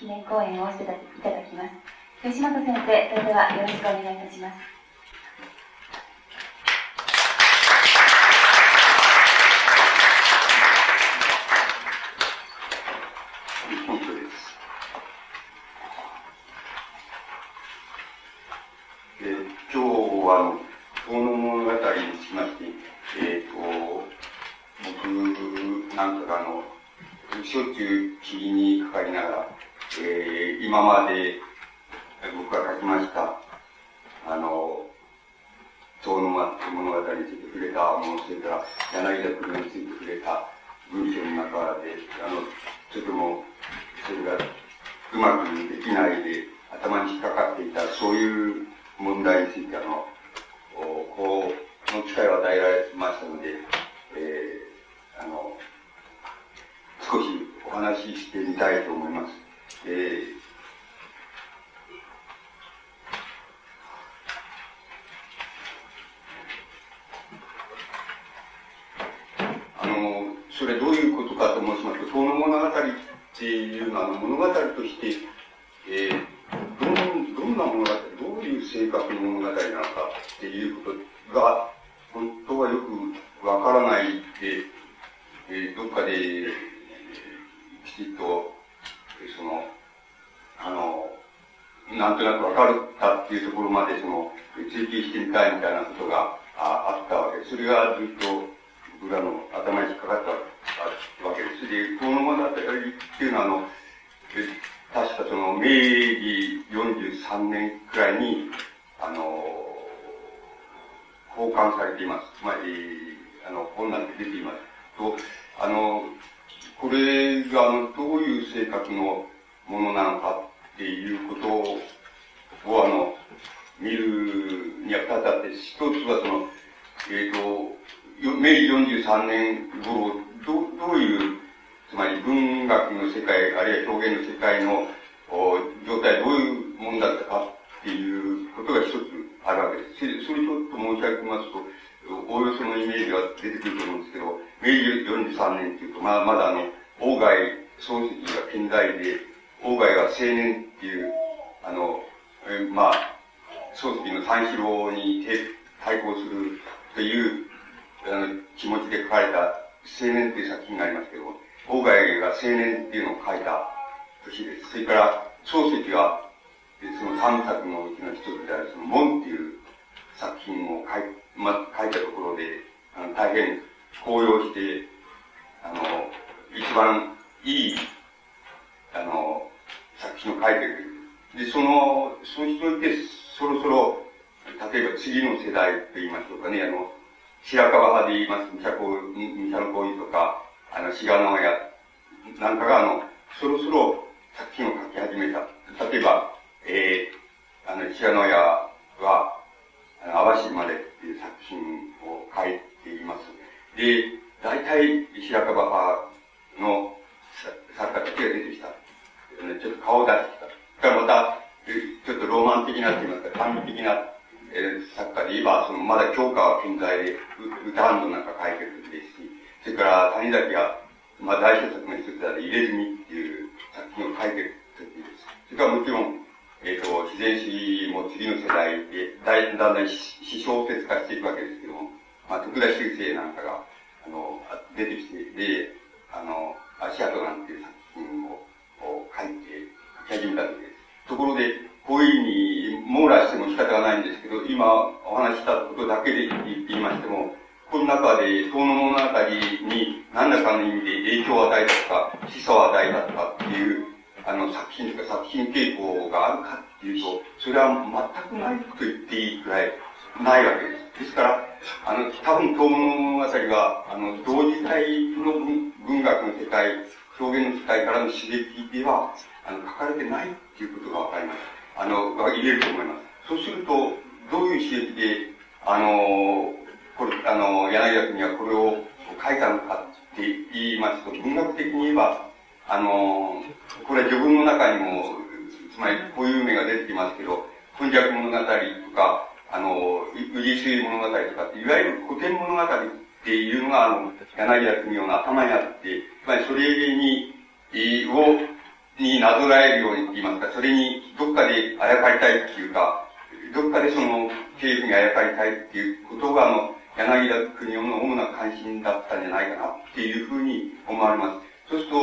記念講演をしていただきます。吉本先生、それではよろしくお願いいたします。一番いい、あの、作品を書いてる。で、その、そうしておいて、そろそろ、例えば次の世代と言いましょうかね、あの、白川派で言います、三茶三茶の行為とか、あの、志賀直屋なんかが、あの、そろそろ作品を書き始めた。例えば、えー、あの、志賀直屋は、あの、淡路までっていう作品を書いています。で、大体、白樺派の作家たちが出てきた。ちょっと顔を出してきた。からまた、ちょっとロマン的なって言いますか、短美的な、えー、作家で言えば、その、まだ教科は健在で、歌ハンドなんか書いてる時ですし、それから谷崎が、まあ、大小作の一つである入れ墨っていう作品を書いてる時です。それからもちろん、えっ、ー、と、自然主義も次の世代で、だんだん詩小説化していくわけですけども、まあ、徳田修正なんかが、あの、出てきて、で、あの、足跡なんていう作品を書いて、書き始めたわけです。ところで、こういうふうに網羅しても仕方がないんですけど、今お話したことだけで言っていましても、この中で、遠野物語に何らかの意味で影響を与えたとか、示唆を与えたとかっていう、あの、作品とか作品傾向があるかっていうと、それは全くないと言っていいくらいないわけです。ですから、あの、多分、東物語は、あの、同時代の文学の世界、表現の世界からの刺激では、あの、書かれてないっていうことがわかります。あの、言えると思います。そうすると、どういう刺激で、あの、これ、あの、柳田君はこれを書いたのかって言いますと、文学的に言えば、あの、これは序文の中にも、つまりこういう名が出てきますけど、本弱物語とか、あの、宇治水物語とかって、いわゆる古典物語っていうのが、あの、柳田国夫の頭にあって、つまりそれに、えを、になぞらえるようにと言いますか、それにどっかであやかりたいっていうか、どっかでその経営にあやかりたいっていうことが、あの、柳田国夫の主な関心だったんじゃないかなっていうふうに思われます。そうすると、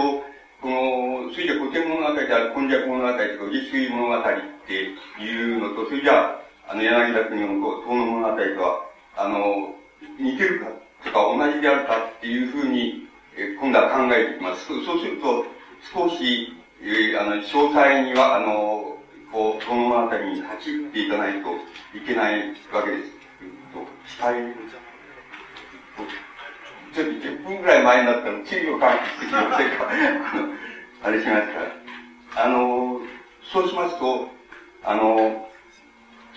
この、それじゃ古典物語である、今昔物語とか、実水物語っていうのと、それじゃあ、の、柳田国夫の遠野物語とは、あの、似てるかとか同じであるかっていうふうに、え今度は考えていきます。そうすると、少し、えー、あの、詳細には、あの、こう、そのあたりに立ち入っていかないといけないわけです。と、伝えちょっと10分ぐらい前になったの、地理を関係してきませんかあれしますかあの、そうしますと、あの、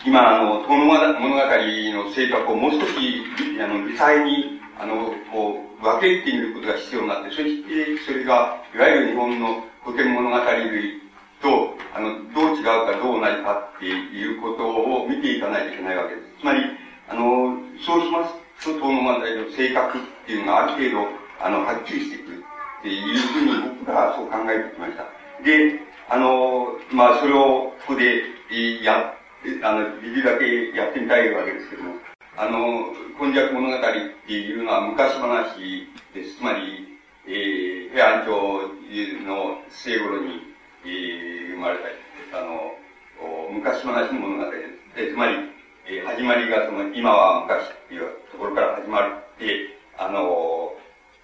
今、あの、遠野物語の性格をもう少し、あの、微細に、あの、こう、分けてみることが必要になって、そして、それが、いわゆる日本の古典物語類と、あの、どう違うかどうなるかっていうことを見ていかないといけないわけです。つまり、あの、そうしますと、東の問題の性格っていうのがある程度、あの、はっきりしてくるっていうふうに僕らそう考えてきました。で、あの、まあ、それをここで、えやっ、あの、できるだけやってみたいわけですけども、あの、今昔物語っていうのは昔話です。つまり、えー、平安朝の末頃に、えー、生まれた、あの、昔話の物語です。でつまり、えー、始まりがその、今は昔っていうところから始まって、あの、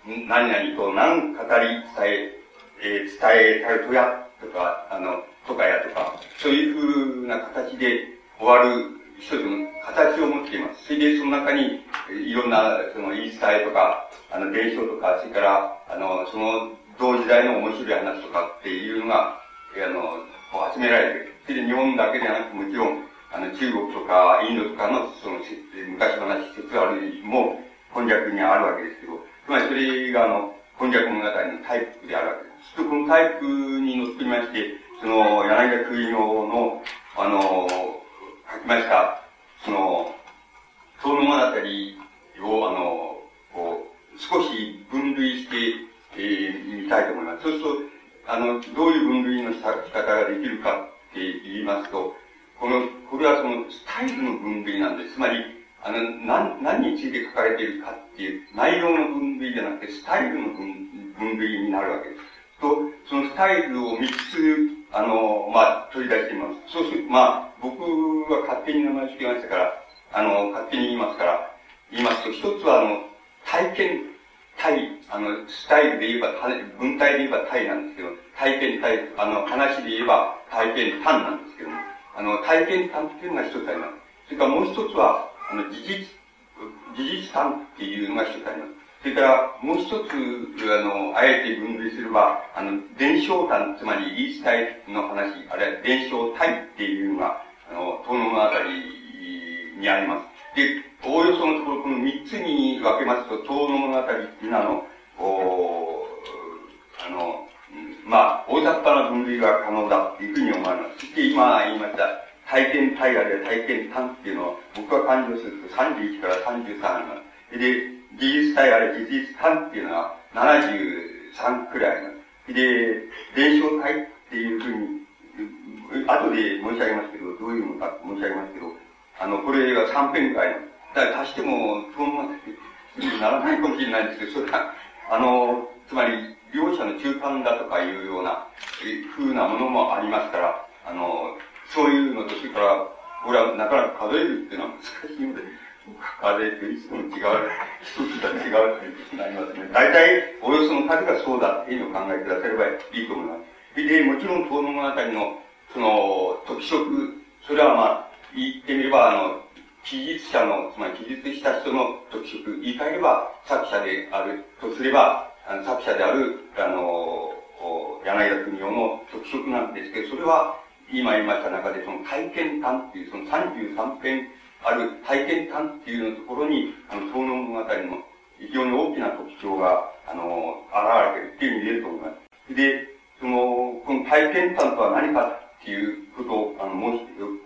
何々と何語り伝え、えー、伝えたるとやとか、あの、とかやとか、そういうふうな形で終わる一つの形を持っています。それでその中に、いろんな、その言い伝えとか、あの、伝承とか、それから、あの、その同時代の面白い話とかっていうのが、あの、こう集められている。それで日本だけでなく、もちろん、あの、中国とかインドとかの、その、昔話説あるも、今昔にあるわけですけど、つまりそれが、あの、今昔物語のタイプであるわけです。とこのタイプにのっとりまして、その、柳田空用の、あの、書きました、その、その物語を、あの、こう、少し分類して、えー、みたいと思います。そうすると、あの、どういう分類の仕方ができるかって言いますと、この、これはその、スタイルの分類なんです。つまり、あの、何、何について書かれているかっていう、内容の分類じゃなくて、スタイルの分類になるわけです。と、そのスタイルを3つ、あの、まあ、取り出してみます。そうするまあ、僕は勝手に名前を付けましたから、あの、勝手に言いますから、言いますと、一つは、あの、体験体、あの、スタイルで言えば、文体で言えば体なんですけど、体験体、あの、話で言えば体験単なんですけど、あの、体験単っていうのが一つあります。それからもう一つは、あの、事実、事実単っていうのが一つあります。それから、もう一つ、あの、あえて分類すれば、あの、伝承単、つまり言い伝えの話、あるいは伝承体っていうのが、あの、遠野のあたりにあります。で、おおよそのところ、この三つに分けますと、遠野物語っていうのは、あの、おあの、まあ、大雑把な分類が可能だっていうふうに思われます。そして今言いました、体験体あるいは体験単っていうのは、僕が感情すると31から33あります。で、技術体あるいは技術単っていうのは73くらいあります。で、伝承体っていうふうに、後で申し上げますけど、どういうのか申し上げますけど、あの、これが3編くらいの。だから足しても、遠までならないかもしれないんですけど、それは、あの、つまり、両者の中間だとかいうような、ふうなものもありますから、あの、そういうのと、それから、これはなかなか数えるっていうのは難しいので、数えていつも違う、一つが違うということになりますね。大体、およその数がそうだっていうのを考えてくださればいいと思います。で、もちろん、東の物語の、その、特色、それはまあ、言ってみれば、あの、記述者の、つまり記述した人の特色、言い換えれば作者であるとすれば、あの作者である、あの、柳田国夫の特色なんですけど、それは、今言いました中で、その体験談っていう、その33編ある体験談っていうのところに、あの、東の物語の非常に大きな特徴が、あの、現れているっていうふうに言えると思います。で、その、この体験談とは何かっていうことを、あの、申し、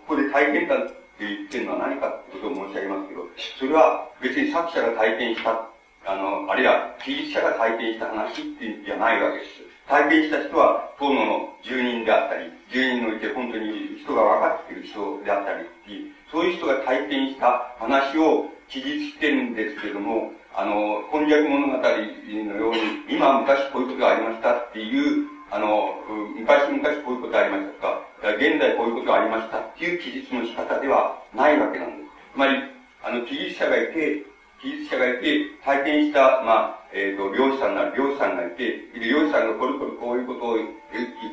ここで体験談って言ってるのは何かってことを申し上げますけど、それは別に作者が体験した、あの、あるいは技術者が体験した話っていうんじゃないわけです。体験した人は、遠野の住人であったり、住人のいて本当に人が分かっている人であったりっていう、そういう人が体験した話を記述してるんですけども、あの、今昔物語のように、今昔こういうことがありましたっていう、あの、昔々こういうことがありましたとか、現在こういうことがありましたっていう記述の仕方ではないわけなんです。つまり、あの、記述者がいて、記述者がいて、体験した、まあ、えっ、ー、と、漁師さんなら漁師さんがいて、漁師さんがこれこれこういうことを、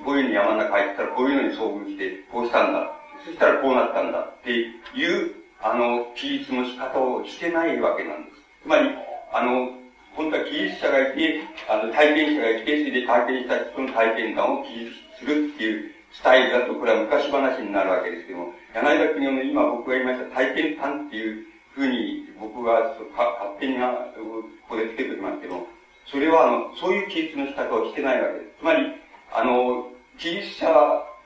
こういうふうに山の中入ったらこういうのに遭遇して、こうしたんだ。そしたらこうなったんだっていう、あの、記述の仕方をしてないわけなんです。つまり、あの、本当は記述者がいて、あの、体験者がいて、それで体験した人の体験談を記述するっていうスタイルだと、これは昔話になるわけですけども、柳田国の今僕が言いました体験談っていうふうに僕が勝手にここでつけておきますけど、それはあの、そういう記述の仕方をしてないわけです。つまり、あの、記述者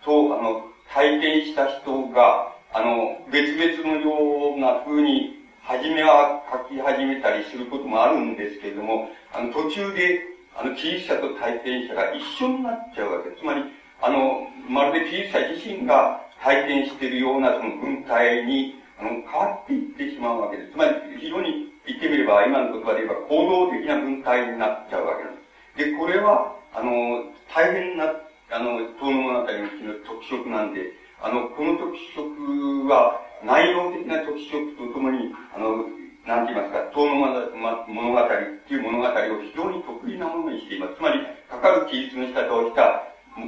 と、あの、体験した人が、あの、別々のような風に、初めは書き始めたりすることもあるんですけれども、あの、途中で、あの、記述者と体験者が一緒になっちゃうわけです。つまり、あの、まるで記述者自身が体験しているようなその文体に、変わっていってしまうわけです。つまり、非常に言ってみれば、今の言葉で言えば行動的な文体になっちゃうわけなんです。で、これは、あの、大変な、あの、遠野物語の特色なんで、あの、この特色は、内容的な特色とともに、あの、なんて言いますか、遠野物語っていう物語を非常に得意なものにしています。つまり、かかる記述の仕方をした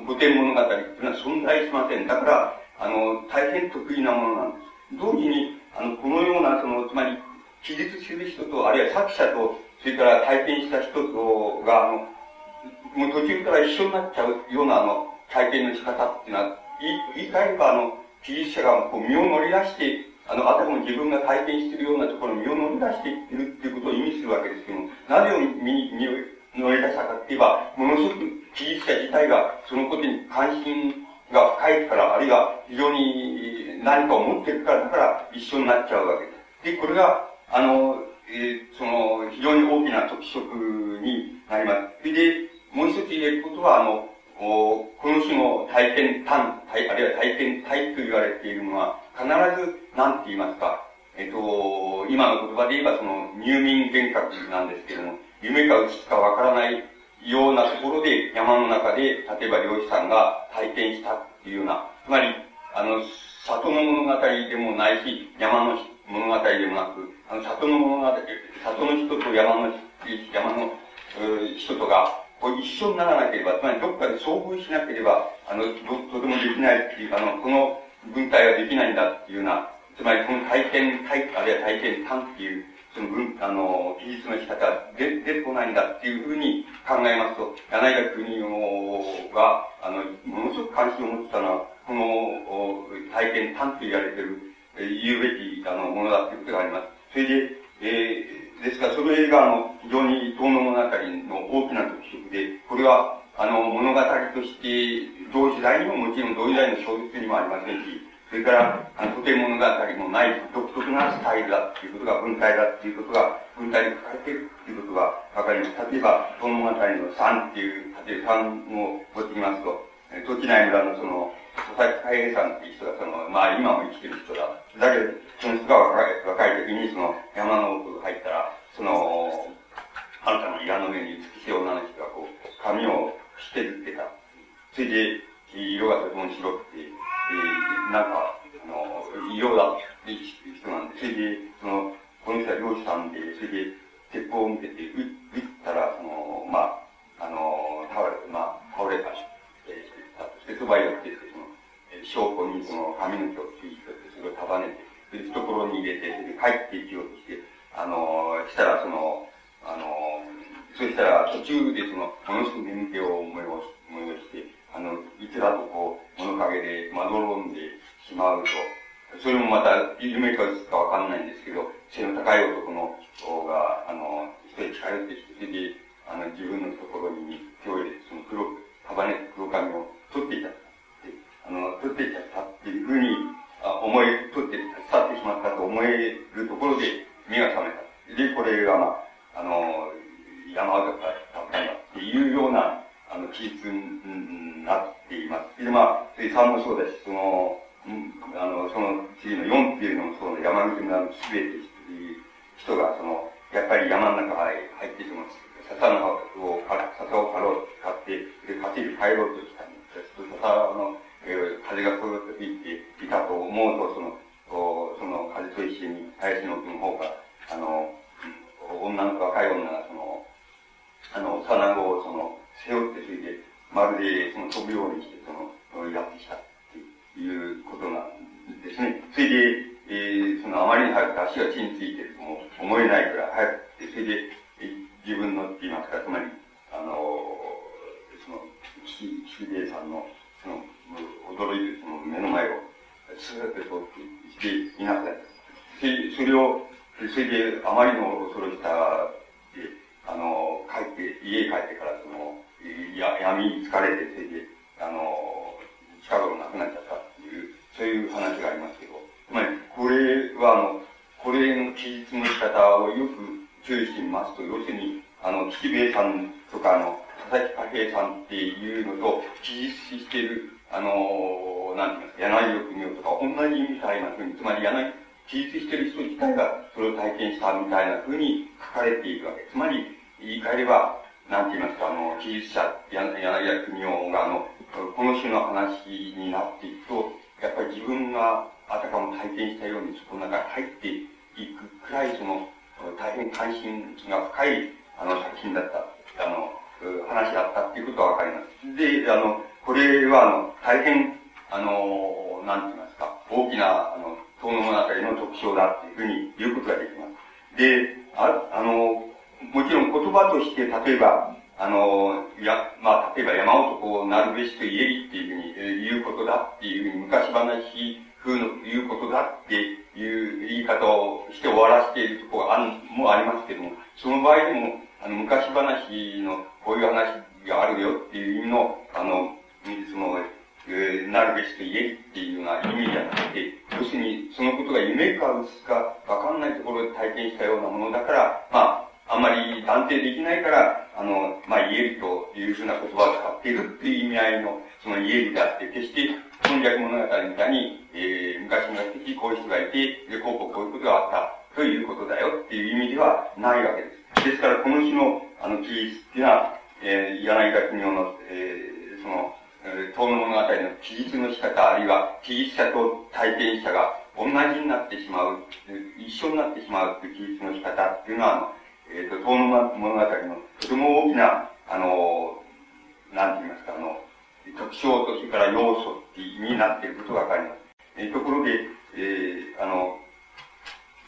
古典物語っていうのは存在しません。だから、あの、大変得意なものなんです。同時に、あの、このような、その、つまり、記述する人と、あるいは作者と、それから体験した人とが、あの、もう途中から一緒になっちゃうような、あの、体験の仕方っていうのは、言い換えれば、あの、記述者がこう身を乗り出して、あの、あたかも自分が体験しているようなところに身を乗り出していってるっていうことを意味するわけですけども、なぜを身に、身を乗り出したかって言えば、ものすごく記述者自体がそのことに関心が深いから、あるいは非常に何かを持っているから、だから一緒になっちゃうわけです。で、これが、あの、えー、その、非常に大きな特色になります。それで、もう一つ言えることは、あの、おこの種の体験単、体あるいは体験体と言われているのは、必ず、なんて言いますか、えっと、今の言葉で言えばその入眠幻覚なんですけれども、夢かうつかわからないようなところで山の中で、例えば漁師さんが体験したっていうような、つまり、あの、里の物語でもないし、山の物語でもなく、あの、里の物語、里の人と山の、山の、人とが、こう一緒にならなければ、つまりどっかで遭遇しなければ、あの、とてもできないっていう、あの、この文体はできないんだっていうような、つまりこの体験、体、あるいは体験感っていう、その文、あの、記述の仕方で出てこないんだっていうふうに考えますと、柳田国が、あの、ものすごく関心を持ってたのは、この体験感と言われてる、言うべき、あの、ものだっていうことがあります。それで、えーですから、それが、あの、非常に遠野物語の大きな特色で、これは、あの、物語として、同時代にももちろん同時代の小説にもありませんし、それから、あの、古典物語もない独特なスタイルだっていうことが、文体だっていうことが、文体に書かれているっていうことがわかります。例えば、遠野物語の3っていう、例えば3を持ってみますと、時内村のその、佐々木海平さんっていう人が、その、まあ今も生きてる人だ。だけど、その人が若い若い時に、その、山の奥入ったら、その、あなたの岩の上に美しい女の人がこう、髪をしてるってた。それで、色がとても白くて、えー、なんか、あの、色だって人なんで、それで、その、この人は漁師さんで、それで、鉄砲を向けて、撃ったら、その、まあ、あの、倒れ、まあ、倒れた。えー、そして、そばへ寄って、その、証拠にその髪の毛をついて、それを束ねて、懐に入れて、帰っていきようとして、あの、したらその、あの、そしたら途中でその、ものすごく眠気を思い起して、あの、いつだとこう、物陰でまどろんでしまうと、それもまた、夢かうつかわかんないんですけど、背の高い男の人が、あの、一人へ近寄ってきて、それで、あの、自分のところに手を入れて、山が深い、あの、作品だった、あの、話だったっていうことはわかります。で、あの、これは、あの、大変、あの、なんて言いますか、大きな、あの、遠野物語の特徴だっていうふうに言うことができます。で、ああの、もちろん言葉として、例えば、あの、や、まあ、例えば山男をなるべしと言えりっていうふうに言うことだっていうふうに昔話風の言うことだって方をして終わらせているところがある、もありますけども、その場合でも、あの、昔話のこういう話があるよっていう意味の、あの、その、えー、なるべしと言えっていうような意味じゃなくて、要するに、そのことが夢か嘘かわかんないところで体験したようなものだから、まあ、あんまり断定できないから、あの、まあ、言えるというふうな言葉を使っているっていう意味合いの、その言えるであって、決して、本逆物語みたいに、えー、昔の的こういう人がいて、で、こうこうこういうことがあったということだよっていう意味ではないわけです。ですから、この日の、あの、記述っていうのは、えー、柳田国夫の、えー、その、遠野物語の記述の仕方、あるいは記述者と体験者が同じになってしまう、一緒になってしまうという記述の仕方っていうのは、えっ、ー、と、遠野物語のとても大きな、あの、なんて言いますか、あの、特徴とそれから要素になっていることがわかります。え、ところで、えー、あの、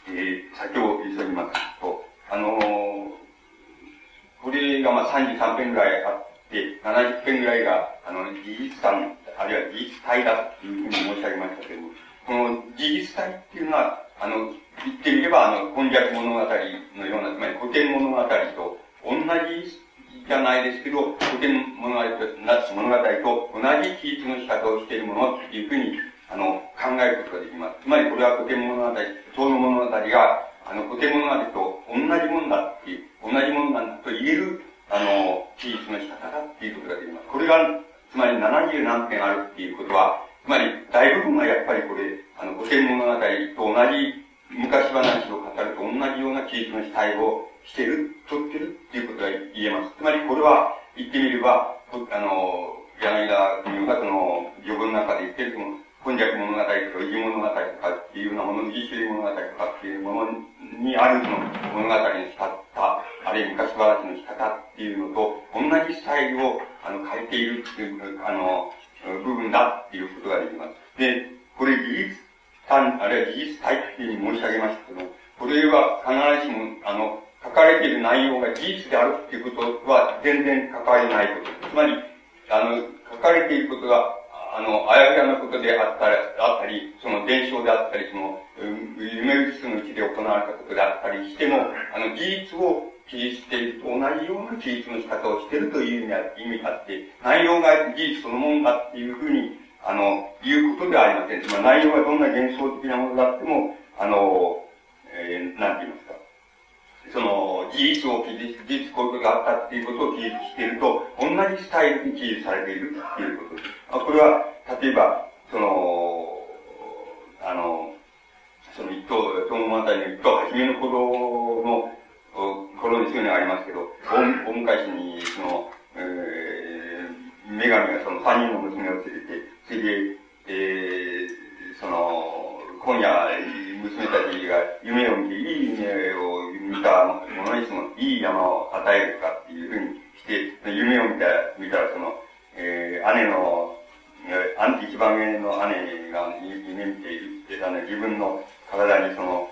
えー、先を急ぎますと、あのこれがまあ33編ぐらいあって、70編ぐらいが、あの、事実感、あるいは事実体だというふうに申し上げましたけども、この事実体っていうのは、あの、言ってみれば、あの、今昔物語のような、つまり古典物語と同じじゃないですけど、古典物語と物語と同じ記述の仕方をしているものっていうふうに、あの、考えることができます。つまりこれは古典物語、遠の物語が、あの、古典物語と同じものだっていう、同じものなんだと言える、あの、記述の仕方だっていうことができます。これが、つまり70何点あるっていうことは、つまり大部分がやっぱりこれ、あの、古典物語と同じ昔話を語ると同じような記述の主体をしてる、取ってるっていうことが言えます。つまりこれは言ってみれば、あの、柳田国がその序文の中で言ってるその、今昔物語とか異物語とかっていうようなもの、自主物語とかっていうものにあるその物語の仕方、あるいは昔話の仕方っていうのと、同じスタイルをあの変えているっていう、あの、部分だっていうことができます。で、これ事実単、あるいは事実体っていうふうに申し上げましたけども、これは必ずしも、あの、書かれている内容が事実であるっていうことは全然関わりないこと。つまり、あの、書かれていることが、あの、あやふやなことであったり、あったり、その伝承であったり、その、夢うつのうちで行われたことであったりしても、あの、事実を記述していると同じような記述の仕方をしているという意味があって、内容が事実そのものだっていうふうに、あの、いうことではありません。つまり内容がどんな幻想的なものであっても、あの、えー、なんて言いますか。その、事実を記述、事実こういうことがあったっていうことを記述していると、同じスタイルに記述されているっていうことです。あこれは、例えば、その、あの、その一等、東物語の一等初めの頃の、頃にそういうのがありますけど、大昔に、その、えー、女神がその三人の娘を連れて、それで、えー、その、今夜、娘たちが夢を見て、いい夢を見た者にその、いい山を与えるかっていうふうにして、夢を見た見たら、その、えー、姉の、アンティ一番上の姉が夢見ている、あの自分の体にその、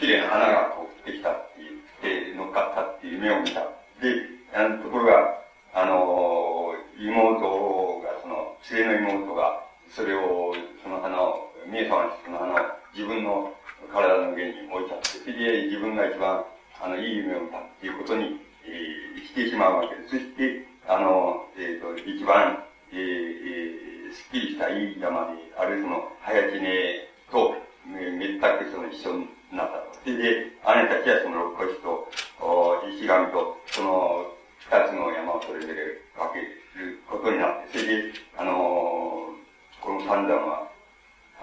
綺麗な花がこう降ってきたって言って、乗っかったっていう夢を見た。で、あのところが、あの、妹が、その、連れの妹が、それを、その花を、見え様にその自分の体の上に置いちゃって、それで自分が一番、あの、いい夢を見たっていうことに、えー、してしまうわけです。そして、あの、えっ、ー、と、一番、えー、えー、すっきりしたいい山で、あるその、早知ねと、めったくその一緒になったと。それで、姉たちはその六腰と、石神と、その二つの山をそれぞれ分けることになって、それで、あのこの三段は、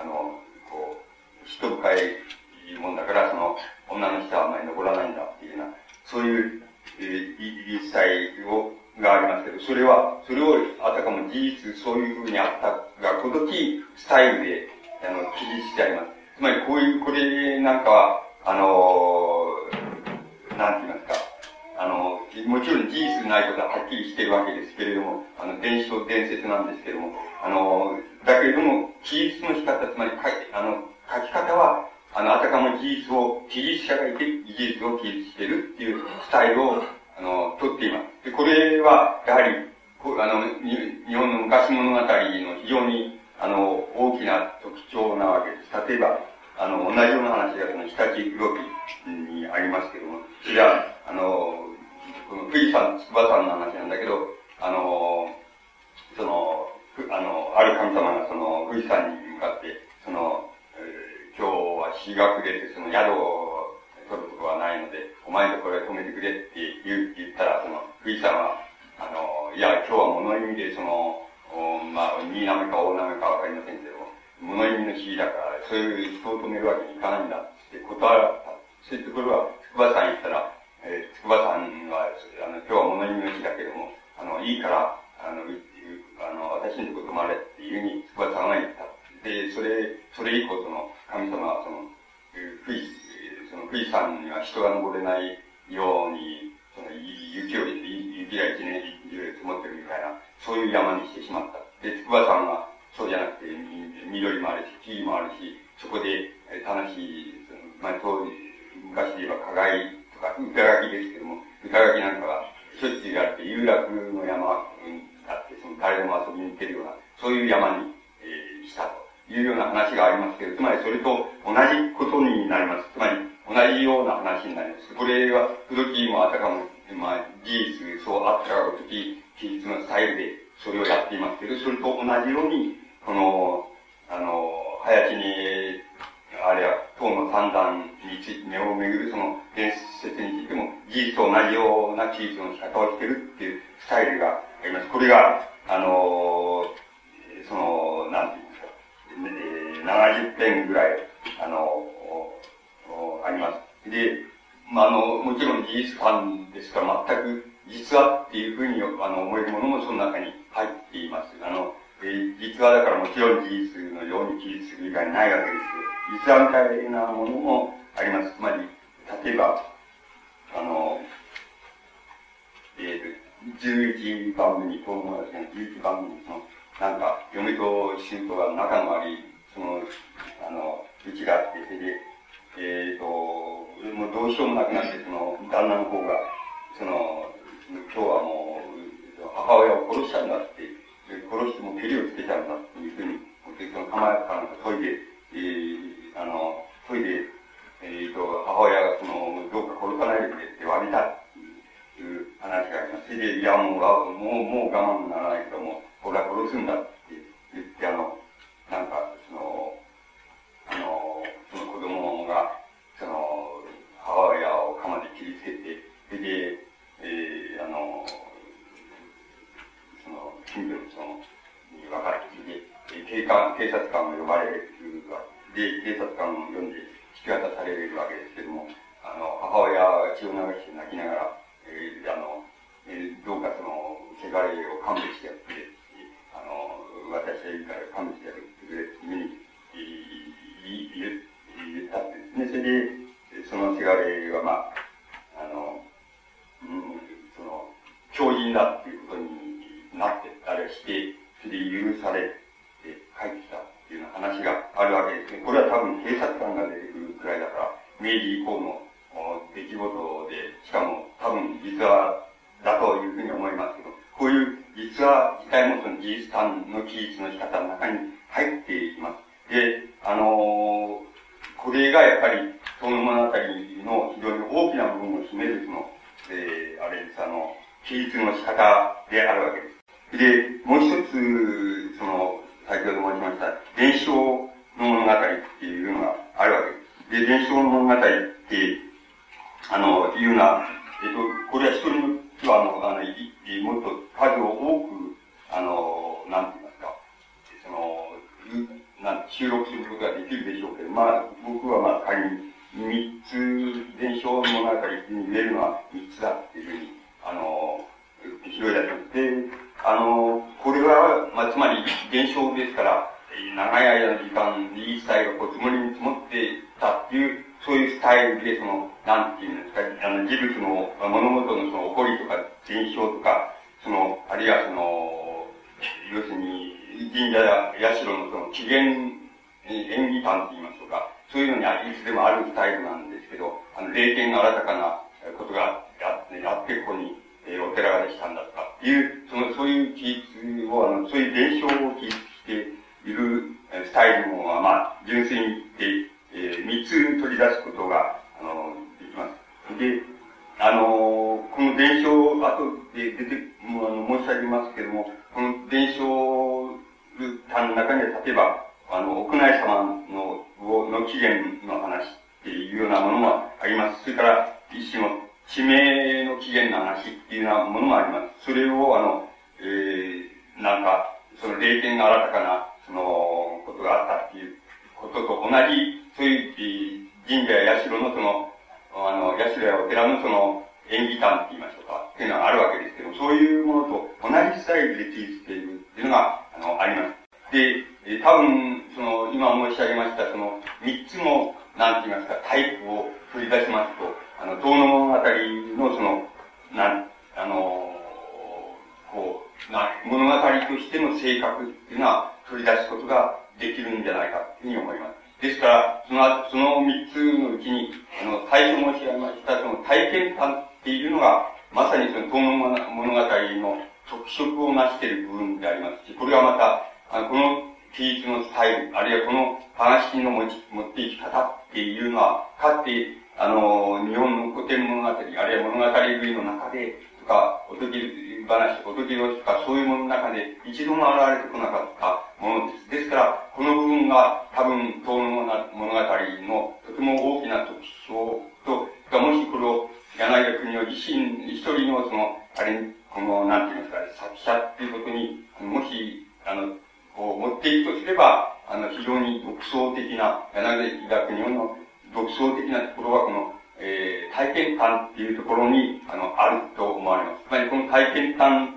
あのこう、人深いもんだから、その、女の人はあんまり残らないんだっていうような、そういう、えー、言い伝えを、がありますけど、それは、それをあたかも事実そういうふうにあったが、このきスタイルで、あの、記述してあります。つまりこういう、これなんかは、あのー、なんて言いますか、あの、もちろん事実ないことははっきりしてるわけですけれども、あの、伝承伝説なんですけれども、あの、だけれども、記述の仕方、つまり書いあの、書き方は、あの、あたかも事実を、記述者がいて、事実を記述しているっていうスタイルを、あの、とっています。で、これは、やはり、あの、日本の昔物語の非常に、あの、大きな特徴なわけです。例えば、あの、同じような話が、その、日立動機にありますけども、それは、あの、この、富士山、筑波山の話なんだけど、あの、その、あの、ある神様がその、富士山に向かって、その、えー、今日は日が暮れて、その宿を取ることはないので、お前のところへ止めてくれって言う、言ったら、その、富士山は、あの、いや、今日は物意味で、その、まあ、新滑か大滑かわかりませんけど、物意味の日だから、そういう人を止めるわけにいかないんだって断った。そういうところは、筑波山行ったら、えー、筑波山は、あの、今日は物意味の日だけども、あの、いいから、あの、あの、私のとこ泊まれっていうふうに筑波山は言った。で、それ、それ以降、その、神様は、その、富士、その富士山には人が登れないように、その、雪を、雪が一年中積もってるみたいな、そういう山にしてしまった。で、筑波山は、そうじゃなくて、緑もあるし、木もあるし、そこで楽しい、そのまあ、当時、昔で言えば課外とか、歌垣ですけども、歌垣なんかは、しょっちゅうあって、有楽の山があって、その誰でも遊びに行けるような、そういう山に、えー、したというような話がありますけど、つまりそれと同じことになります。つまり、同じような話になります。これは、不時もあたかも、まあ、事実、そうあったかごとき、記述のスタイルで、それをやっていますけど、それと同じように、この、あの、早地に、あるいは、唐の三段について目を巡るその伝説についても、事実と同じような記述の仕方をしてるっていうスタイルがあります。これが、あの、その、なんて言いますか、70編ぐらい、あの、あります。で、まあ、あの、もちろん事実感ですから、全く実話っていうふうにあの思えるものもその中に入っています。あの、え実話だからもちろん事実のように記述する以外ないわけですけど、実話みたいなものもあります。つまり、例えば、あの、え、ー、11番目に、東門です。ね、11番目に、その、なんか、嫁と舅が仲の悪い、その、あの、うちがあって、それで、えっ、ー、と、もうどうしようもなくなって、その、旦那の方が、その、今日はもう、母親を殺したんだって殺しても蹴りをつけちゃうんだっていうふうに、その釜屋かなんか研いで、えー、あの、研いで、えっ、ー、と、母親がその、どうか殺さないでくれって詫びたいう話があります。それで、いや、もう、もう、もう我慢ならないけども、俺は殺すんだって言って、あの、なんか、その、あの、その子供が、その、母親を釜で切りつけて、それで、えー、あの、その、近所の人に分かってきて、警官、警察官が呼ばれるで、警察官を呼んで引き渡されるわけですけども、あの、母親は血を流して泣きながら、えー、あの、えー、どうかその、せがれを勘弁してやって、あの、私はいいから勘弁してやってくれっていうふうに言ったってですね。それで、そのせがれはまあ、あの、うん、その、強靭だっていうことになって、あれして、それで許されて帰ってきた。っていう話があるわけですね。これは多分警察官が出てくるくらいだから、明治以降の出来事で、しかも多分実話だというふうに思いますけど、こういう実話自体もその事実感の記述の仕方の中に入っています。で、あのー、これがやっぱり、その物語の非常に大きな部分を占めるその、えー、あれです、あの、記述の仕方であるわけです。で、もう一つ、その、先ほど申しました、伝承の物語っていうのがあるわけです。で、伝承の物語って、あの、いうのは、えっと、これは一人によっては、あの、あの、いもっと数を多く、あの、なんて言いますか、その、なん収録することができるでしょうけど、まあ、僕はまあ、仮に、三つ、伝承の物語って言えるのは三つだっていうふうに、あの、広いだけで、あの、これは、まあ、つまり、現象ですから、長い間の時間、いいスタイルがこう積もりに積もってたっていう、そういうスタイルで、その、なんていうんですか、あの、事物の、物事のその起こりとか、現象とか、その、あるいはその、要するに、神社や社のその起源、演技感と言いますとか、そういうのにいつでもあるスタイルなんですけど、あの、霊験が新たかなことがあって、あって、ここに、えー、お寺ができたんだとかいう、その、そういう記述を、あの、そういう伝承を記述しているスタイルも、まあ、純粋に言って、えー、三つ取り出すことが、あの、できます。で、あの、この伝承、後で出て、もうあの、申し上げますけども、この伝承単の中には、例えば、あの、屋内様の、の起源の話っていうようなものもあります。それから、一種の地名の起源の話っていうようなものもあります。それを、あの、えー、なんか、その霊験が新たかな、その、ことがあったっていうことと同じ、そういう神社や社のその、あの、社やお寺のその、演技観って言いましょうか、っていうのがあるわけですけど、そういうものと同じスタイルで記述しているっていうのが、あの、あります。で、え多分、その、今申し上げました、その、三つの、なんて言いますか、タイプを取り出しますと、あの、遠野物語のその、なん、あの、こう、な、物語としての性格っていうのは取り出すことができるんじゃないかというふうに思います。ですから、その、その三つのうちに、あの、最初申し上げました、その体験感っていうのが、まさにその遠野物語の特色を成している部分でありますし、これはまた、あのこの記述のスタイル、あるいはこの話の持ち、持っていき方っていうのは、かって、あの、日本の古典物語、あるいは物語類の中で、とか、おとぎ話、おとぎ話とか、そういうものの中で一度も現れてこなかったものです。ですから、この部分が多分、東の物語のとても大きな特徴と、もしこれを柳田国を自身、一人のその、あれ、この、なんて言いますか、作者っていうことに、もし、あの、こう、持っていくとすれば、あの、非常に独創的な、柳田国の独創的なところは、この、えー、体験感っていうところに、あの、あると思われます。つまり、この体験感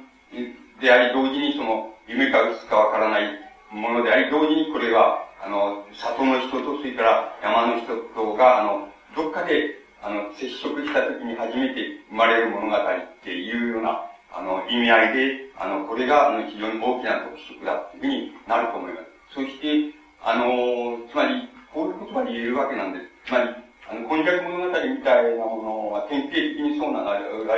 であり、同時にその、夢か嘘かわからないものであり、同時にこれは、あの、里の人と、それから山の人とが、あの、どっかで、あの、接触した時に初めて生まれる物語っていうような、あの、意味合いで、あの、これが、あの、非常に大きな特色だっていうふうになると思います。そして、あの、つまり、こういう言葉で言えるわけなんです。つまり、あの、今昔物語みたいなものは典型的にそうな、あるいは、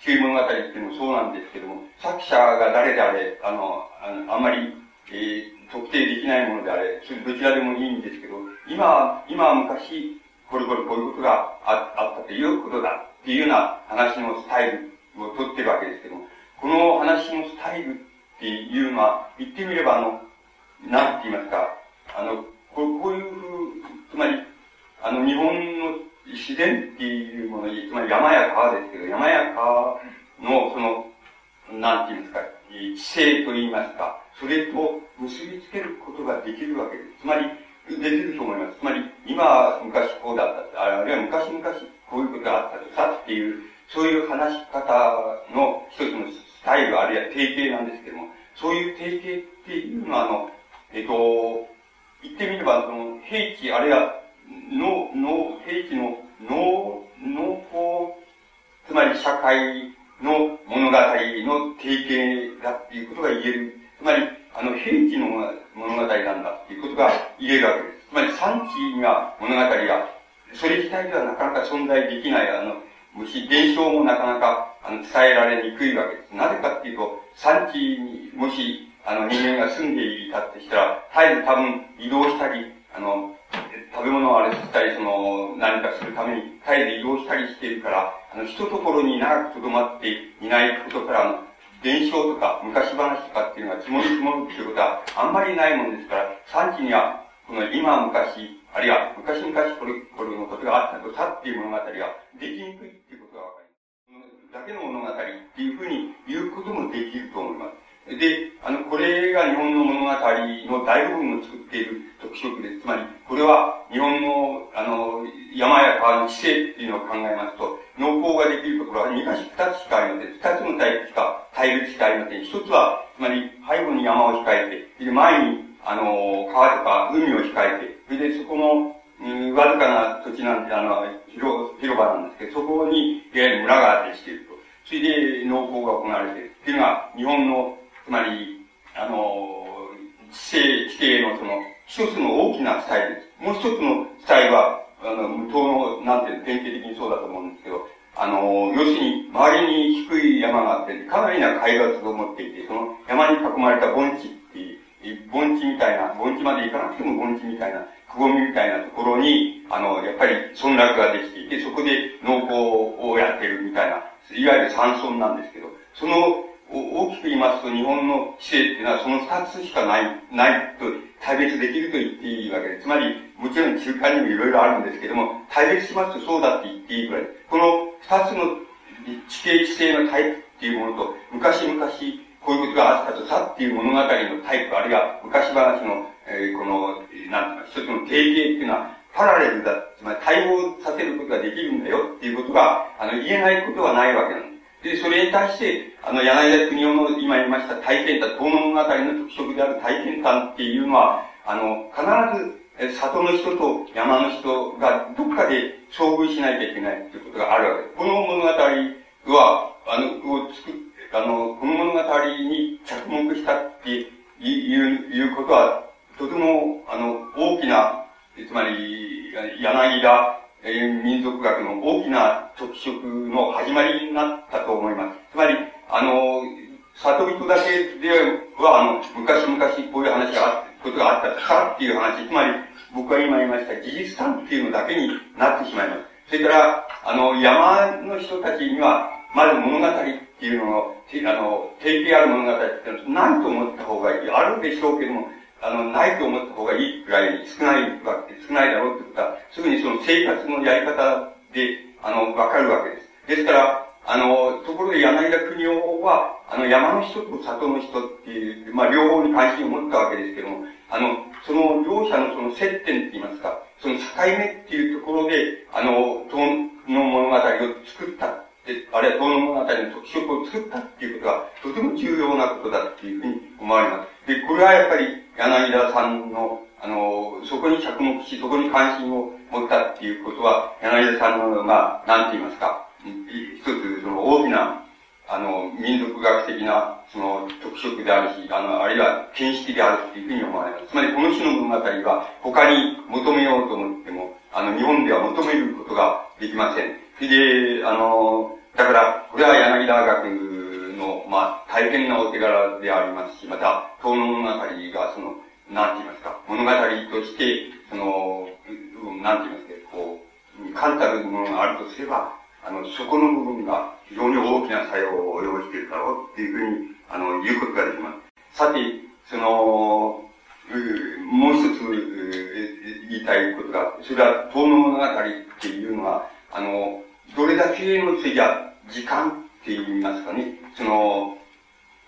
旧物語っていうのもそうなんですけども、作者が誰であれ、あの、あのあんまり、えー、特定できないものであれ、どちらでもいいんですけど、今、今は昔、これこれこういうことがああったということだっていうような話のスタイルをとってるわけですけども、この話のスタイルっていうのは、言ってみればあの、なんて言いますか、あの、ここういうふう、つまり、あの、日本の自然っていうものに、つまり山や川ですけど、山や川の、その、なんて言いますか、知性と言いますか、それと結びつけることができるわけです。つまり、できると思います。つまり、今、昔こうだった。あるいは昔々こういうことがあったとさっていう、そういう話し方の一つのスタイル、あるいは定型なんですけども、そういう定型っていうのは、あの、えっ、と、言ってみれば、その、平地、あるいは、の、の、平地の、農、農法、つまり社会の物語の定型だっていうことが言える。つまり、あの、平地の物語なんだっていうことが言えるわけです。つまり、産地には物語が、それ自体ではなかなか存在できない、あの、もし、現象もなかなか、あの、伝えられにくいわけです。なぜかっていうと、産地に、もし、あの、人間が住んでいたとしたら、絶えず多分移動したり、あの、食べ物をあれしたり、その、何かするために、絶えず移動したりしているから、あの、一ところに長く留まっていないことから、伝承とか昔話とかっていうのが積もり積もるっていうことはあんまりないもんですから、産地には、この今昔、あるいは昔々これ、これのことがあったとさっていう物語ができにくいっていうことがわかります。だけの物語っていうふうに言うこともできると思います。で、あの、これが日本の物語の大部分を作っている特色です。つまり、これは日本の、あの、山や川の地勢っていうのを考えますと、農耕ができるところは2か所、2つしかありません。2つのタイプしか、対立しかありません。一つは、つまり、背後に山を控えて、で、前に、あの、川とか海を控えて、それでそこの、うん、わずかな土地なんて、あの、広、広場なんですけど、そこに、いわゆる村があってしていると。それで農耕が行われている。っていうのが、日本のつまり、あの、地形、地形のその、一つの大きなスタイルです。もう一つのスタイルは、あの、無糖の、なんていう典型的にそうだと思うんですけど、あの、要するに、周りに低い山があって、かなりな海抜を持っていて、その山に囲まれた盆地っていう、盆地みたいな、盆地まで行かなくても盆地みたいな、くぼみみたいなところに、あの、やっぱり村落ができていて、そこで農耕をやってるみたいな、いわゆる山村なんですけど、その大きく言いますと、日本の知性っていうのはその二つしかない、ないと、対別できると言っていいわけです。つまり、もちろん中間にもいろいろあるんですけども、対別しますとそうだって言っていいくらい。この二つの地形地性のタイプっていうものと、昔々こういうことがあったとさっていう物語のタイプ、あるいは昔話の、えー、この、なんていうか、一つの定型っていうのは、パラレルだ、つまり対応させることができるんだよっていうことが、あの、言えないことはないわけなんです。で、それに対して、あの、柳田国夫の今言いました体験談、遠野物語の特色である体験談っていうのは、あの、必ず、里の人と山の人がどっかで遭遇しなきゃいけないっていうことがあるわけです。この物語は、あの、を作っあの、この物語に着目したっていう、いうことは、とても、あの、大きな、つまり、柳田えー、民族学の大きな特色の始まりになったと思います。つまり、あの、里人だけでは、あの、昔々こういう話があった、ことがあったかっていう話、つまり、僕が今言いました事実産っていうのだけになってしまいます。それから、あの、山の人たちには、まず物語っていうのを、あの、定型ある物語っていうのはないと思った方がいい。あるでしょうけども、あの、ないと思った方がいいくらい少ないわけ、少ないだろうってことは、すぐにその生活のやり方で、あの、わかるわけです。ですから、あの、ところで柳田国夫は、あの、山の人と里の人っていう、まあ、両方に関心を持ったわけですけども、あの、その両者のその接点って言いますか、その境目っていうところで、あの、東の物語を作ったで、あるいは東の物語の特色を作ったっていうことが、とても重要なことだっていうふうに思われます。で、これはやっぱり柳田さんの、あの、そこに着目し、そこに関心を持ったっていうことは、柳田さんの、まあ、なんて言いますか、一つ、その大きな、あの、民族学的な、その、特色であるし、あの、あるいは、見識であるっていうふうに思われます。つまり、この種の物語は、他に求めようと思っても、あの、日本では求めることができません。で、あの、だから、これは柳田学、まあ、大変なお手柄でありますし、また、東の物語が、その、なんて言いますか、物語として、その、なんて言いますか、こう、簡たるものがあるとすれば、あの、そこの部分が非常に大きな作用を及ぼしているだろうっていうふうに、あの、言うことができます。さて、その、もう一つ言いたいことが、それは、東の物語っていうのは、あの、どれだけの次は時間って言いますかね、その、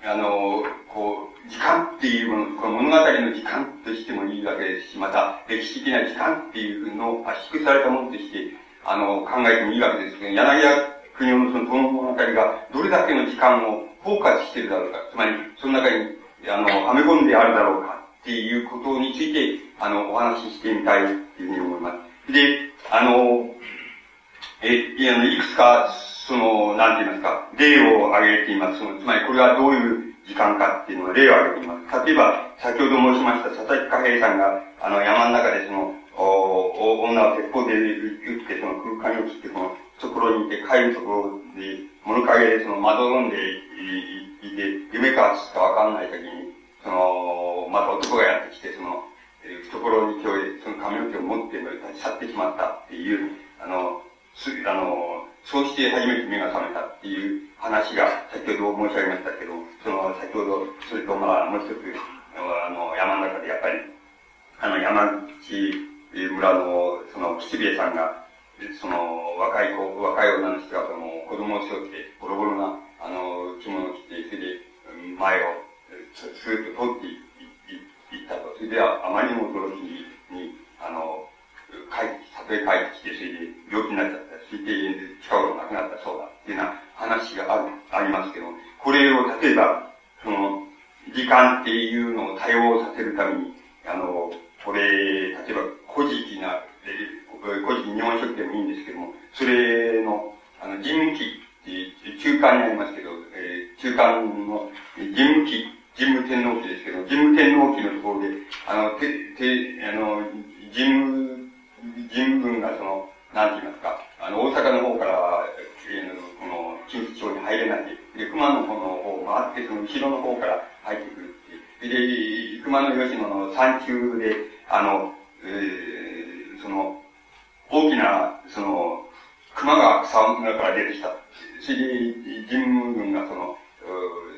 あの、こう、時間っていうもの、この物語の時間としてもいいわけですし、また歴史的な時間っていうのを圧縮されたものとして、あの、考えてもいいわけですけど、柳家国夫のその遠の物語がどれだけの時間を包括しているだろうか、つまり、その中に、あの、はめ込んであるだろうかっていうことについて、あの、お話ししてみたいというふうに思います。で、あの、え、いや、いくつか、その、なんて言いますか、例を挙げています。そのつまり、これはどういう時間かっていうのを例を挙げています。例えば、先ほど申しました佐々木貨幣さんが、あの、山の中でその、お女を鉄砲で撃って、その空間に落ちて、その、ところにいて、帰るところで、物陰でその、窓飲んでいて、夢かつかわかんない時に、その、また男がやってきて、その、懐に手を入れ、その髪の毛を持って立ち去ってしまったっていう、あの、す、あの、そうして初めて目が覚めたっていう話が先ほど申し上げましたけど、その先ほど、それとまあもう一つ、あの、山の中でやっぱり、あの、山口村の、その、吉兵衛さんが、その、若い子、若い女の人が、その、子供を背負って、ボロボロな、あの、着物を着て、それで、前を、スーッと通っていったと。それでは、あまりにも驚きに、あの、帰って、里へ帰ってきて、それで病気になっちゃった。それで、近頃亡くなったそうだ。っていうような話がある、ありますけど、これを例えば、その、時間っていうのを多用させるために、あの、これ、例えば、古事記な、古事記日本書紀でもいいんですけども、それの、あの、人務記って、中間にありますけど、えー、中間の人務記、人務天皇記ですけど、人務天皇記のところで、あの、て、て、あの、人務、人文がその、なんて言いますか、あの、大阪の方から、え、この、近畿地方に入れないで、で熊野の方の方を回って、その後ろの方から入ってくるって。で、熊野吉野の山中で、あの、えー、その、大きな、その、熊が草の中から出てきた。それで、神武軍がその、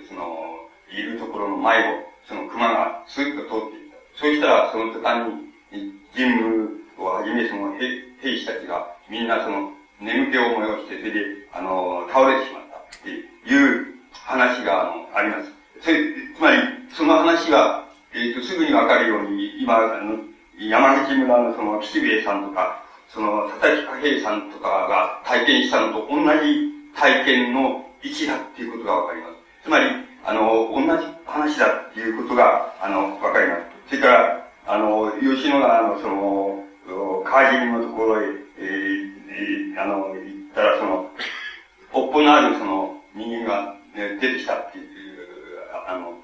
その、いるところの前を、その熊がスーッと通っていった。そうしたら、その途端に、神武をはじめその兵士たちが、みんなその、眠気を催して、それで、あの、倒れてしまったっていう話が、あの、あります。それ、つまり、その話が、えっ、ー、と、すぐにわかるように、今、あの、山口村のその、岸兵衛さんとか、その、佐々木貨幣さんとかが体験したのと同じ体験の位置だっていうことがわかります。つまり、あの、同じ話だっていうことが、あの、わかります。それから、あの、吉野川のその、川尻のところへ、えー、あの、行ったら、その、おっぽのあるその人間が、ね、出てきたっていう、あの、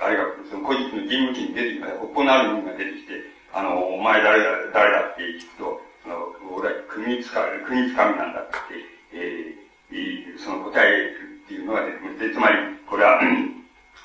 あれが、その古事記の人物に出てきた、おっぽのある人間が出てきて、あの、お前誰だ、誰だって聞くと、その、俺は国つか、国つかみなんだって、えー、その答えっていうのが出てきて、つまり、これは、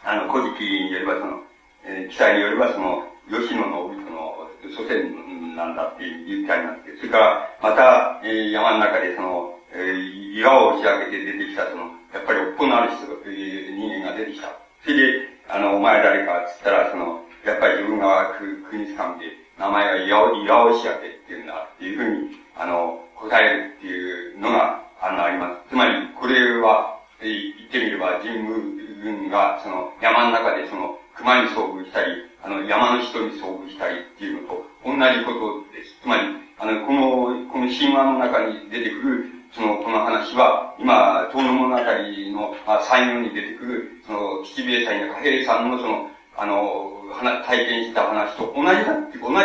あの、古事記によればその、えー、記載によればその、吉野の、その、祖先のなんだっていう言ってありますけど、それから、また、えー、山の中でその、えー、岩を押し上げて出てきたその、やっぱりおっぽのある人という人間が出てきた。それで、あの、お前誰かっつったら、その、やっぱり自分が国つかみで、名前が岩岩押し上げっていうんだっていうふうに、あの、答えるっていうのが、あの、あります。つまり、これは、えー、言ってみれば、神武軍が、その、山の中でその、熊に遭遇したり、あの、山の人に遭遇したりっていうのと同じことです。つまり、あの、この、この神話の中に出てくる、その、この話は、今、遠野物語の、まあ、最後に出てくる、その、吉兵衛さんや貨幣さんのその、あの、体験した話と同じだって、同じ、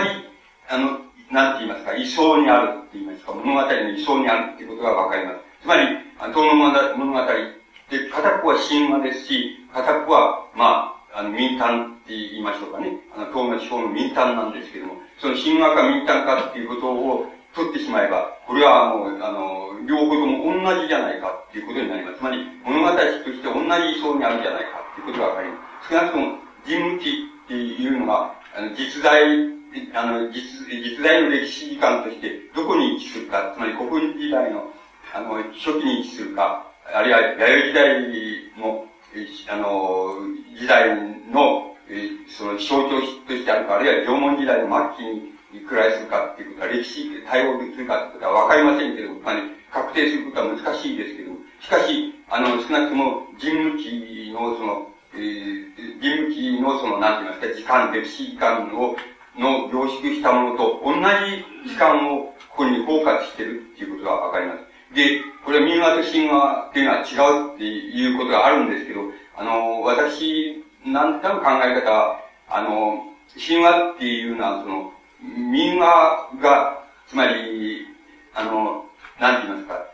あの、なんて言いますか、位相にあるって言いますか、物語の位相にあるってことがわかります。つまり、遠野物語って、片っぽは神話ですし、片っぽは、まあ、あの、民間って言いましょうかね。あの、東の地方の民間なんですけども、その神話か民間かっていうことを取ってしまえば、これはもう、あの、両方とも同じじゃないかっていうことになります。つまり、物語として同じ層にあるじゃないかっていうことがわかります。少なくとも、人無記っていうのが、あの、実在、あの、実、実在の歴史時間として、どこに位置するか、つまり古墳時代の、あの、初期に位置するか、あるいは、弥生時代の、あの、時代の、その象徴としてあるか、あるいは縄文時代の末期にくらいするかっていうことは、歴史対応できるかってことはわかりませんけれども、まあね、確定することは難しいですけども、しかし、あの、少なくとも人無記のその、えー、人無のその、なんて言いますか、時間、歴史時間を、の凝縮したものと同じ時間をここに包括してるっていうことがわかります。で、これ民話と神話っていうのは違うっていうことがあるんですけど、あの、私、なんとなく考え方は、あの、神話っていうのは、その、民話が、つまり、あの、なんて言いますか、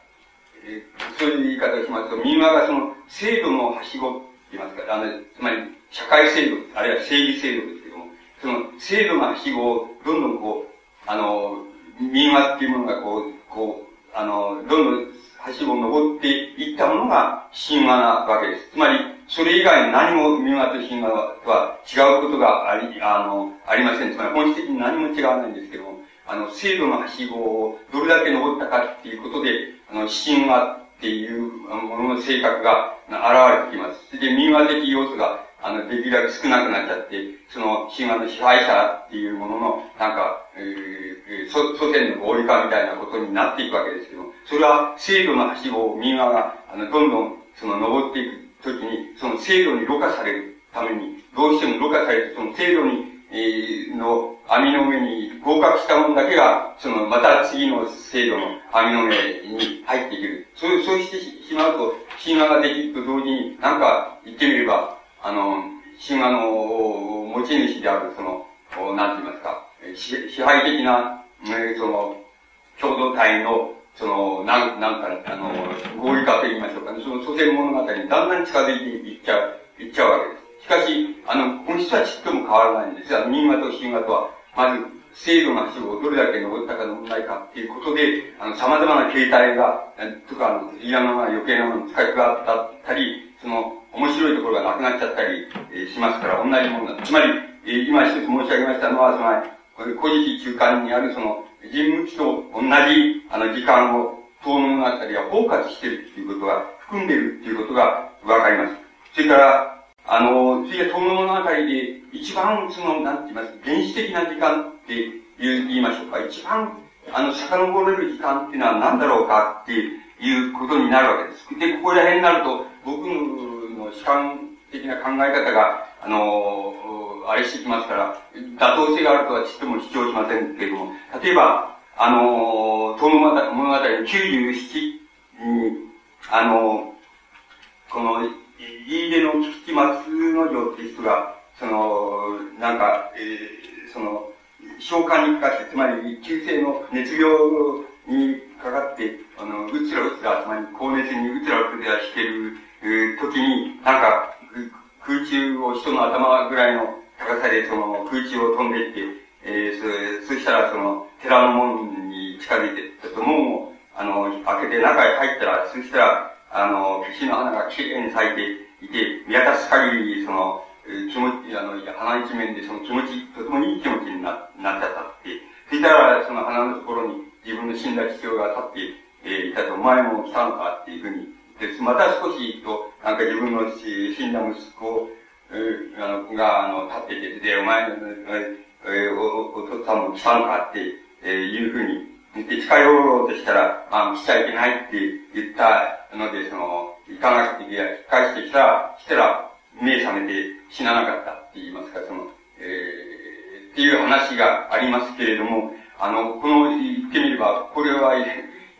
え、そういう言い方をしますと、民話がその、制度のはしごって言いますか、あの、つまり、社会制度、あるいは正義制度ですけども、その、制度のはしごを、どんどんこう、あの、民話っていうものがこう、こう、あの、どんどんはしごを登っていったものが神話なわけです。つまり、それ以外に何も民話と神話とは違うことがあり、あの、ありません。つまり本質的に何も違わないんですけども、あの、制度のはしごをどれだけ登ったかっていうことで、あの、神話っていうものの性格が現れてきます。で、民話的要素が、あの、できるだけ少なくなっちゃって、その、神話の支配者っていうものの、なんか、えー、祖祖先の合理化みたいなことになっていくわけですけども、それは制度のはしごを民話が、あの、どんどん、その、登っていく時に、その制度にろ過されるために、どうしてもろ過されて、その制度に、えー、の網の上に合格したものだけが、その、また次の制度の網の上に入っていける。そう、そうしてしまうと、神話ができると同時に、なんか言ってみれば、あの、神話の持ち主である、その、なんて言いますか、支配的な、え、その、共同体のその、なん、なんか、あの、合理化と言いましょうかね、その祖先物語にだんだん近づいていっちゃう、いっちゃうわけです。しかし、あの、本質はちっとも変わらないんですが、民話と神話とは、まず、制度の足をどれだけ登ったか登らないかっていうことで、あの、様々な形態が、とか、あの、嫌な余計なものに使い加わったり、その、面白いところがなくなっちゃったり、えー、しますから、同じものだ。つまり、えー、今一つ申し上げましたのは、つまり、これ、古事記中間にあるその、人物と同じ、あの、時間を、遠野のあたりは包括しているっていうことが、含んでいるっていうことがわかります。それから、あの、次は遠野のあたりで、一番その、なんて言います原始的な時間って言いましょうか。一番、あの、遡れる時間っていうのは何だろうかっていうことになるわけです。で、ここら辺になると、僕の主観的な考え方が、あの、あれしてきますから、妥当性があるとはちっとも主張しませんけれども、例えば、あの、遠野物語97に、あの、この、飯出の菊池松之丞っていう人が、その、なんか、えー、その、召喚にかかって、つまり、急性の熱病にかかって、あの、うつらうつら、つまり、高熱にうつらうつらしてる、え、時に、なんか、空中を人の頭ぐらいの高さで、その、空中を飛んでいって、えー、そ、そしたら、その、寺の門に近づいて、ちょっと門を、あの、開けて中へ入ったら、そしたら、あの、石の花がきれいに咲いていて、見渡す限り、その、気持ち、あの、花一面でその気持ち、とてもいい気持ちにななっちゃったって。そしたら、その花のところに自分の死んだ父親が立って、え、いたと、お前も来たのかっていうふうに。です、また少しと、なんか自分の死んだ息子、あの、が、あの、立ってて、で、お前の、え、お、お父さんも来たのかって、え、いうふうに言って近寄ろうとしたら、あ、来ちゃいけないって言ったので、その、行かなくていや、引っ返してきたら、したら、目覚めて死ななかったって言いますか、その、えー、っていう話がありますけれども、あの、この、言ってみれば、これは、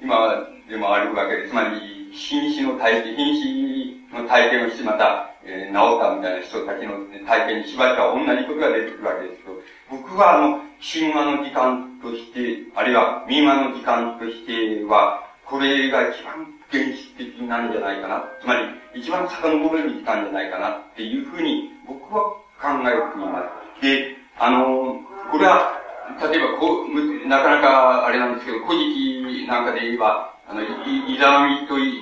今でもあるわけで、つまり、瀕死の体験、瀕死の体験をしてまた、えー、治ったみたいな人たちの体験にしばしば同じことが出てくるわけですけど、僕はあの、神話の時間として、あるいは民話の時間としては、これが一番原始的なんじゃないかな。つまり、一番遡れる時間じゃないかなっていうふうに僕は考えています。で、あの、これは、例えばこう、なかなかあれなんですけど、古事記なんかで言えば、あの、い、いざなみとい、い、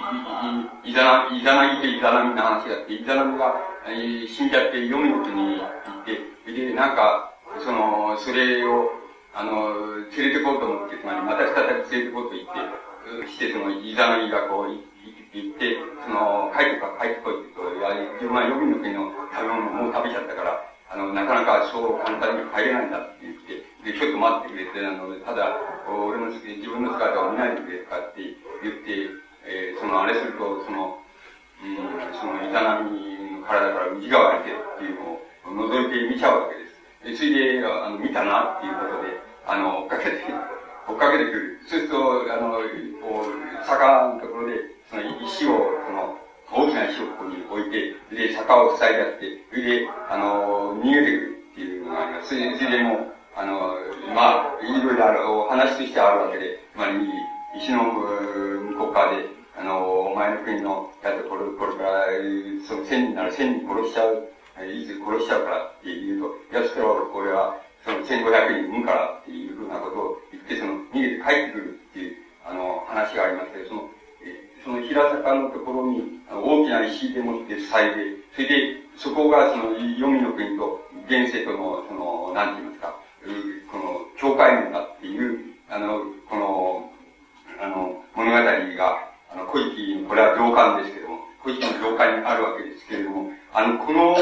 いざな、いざなぎといざなみの話があって、いざなみが、えー、死んじゃって読みの国に行って、で、なんか、その、それを、あの、連れてこうと思って、つまり、また再び連れてこうと言って、して、その、いざなぎがこう、行って、その、帰ってか、帰ってこいって言うと、いや、自分は予備の国の食べ物もう食べちゃったから、あの、なかなかそう簡単に帰れないんだって言って、で、ちょっと待ってくれて、あの、ただ、俺の、自分の姿を見ないでくれとかって言って、えー、その、あれすると、その、うん、その、いざなみの体から内側に出るっていうのを覗いて見ちゃうわけです。で、それで、あの、見たなっていうことで、あの、追っかけて、追っかけてくる。そうすると、あの、こう、坂のところで、その石を、その、大きな石をここに置いて、で、坂を塞いであって、それで、あの、逃げてくるっていうのがあります。それで、それでもう、あの、まあ、いろいろある、お話としてあるわけで、つまり、石の向こう側で、あの、お前の国のやつこれ、これから、その千人なら千人殺しちゃう、いつ殺しちゃうからって言うと、や、それは俺は、その千五百人産むからっていうふうなことを言って、その、逃げて帰ってくるっていう、あの、話がありますけど、その、その平坂のところに大きな石でもって塞いで、それで、そこがその、黄泉の国と現世との、その、なんて言いますか、この、境界面だっていう、あの、この、あの、物語が、あの、古事記、これは上巻ですけども、古事記の上巻にあるわけですけれども、あの、この、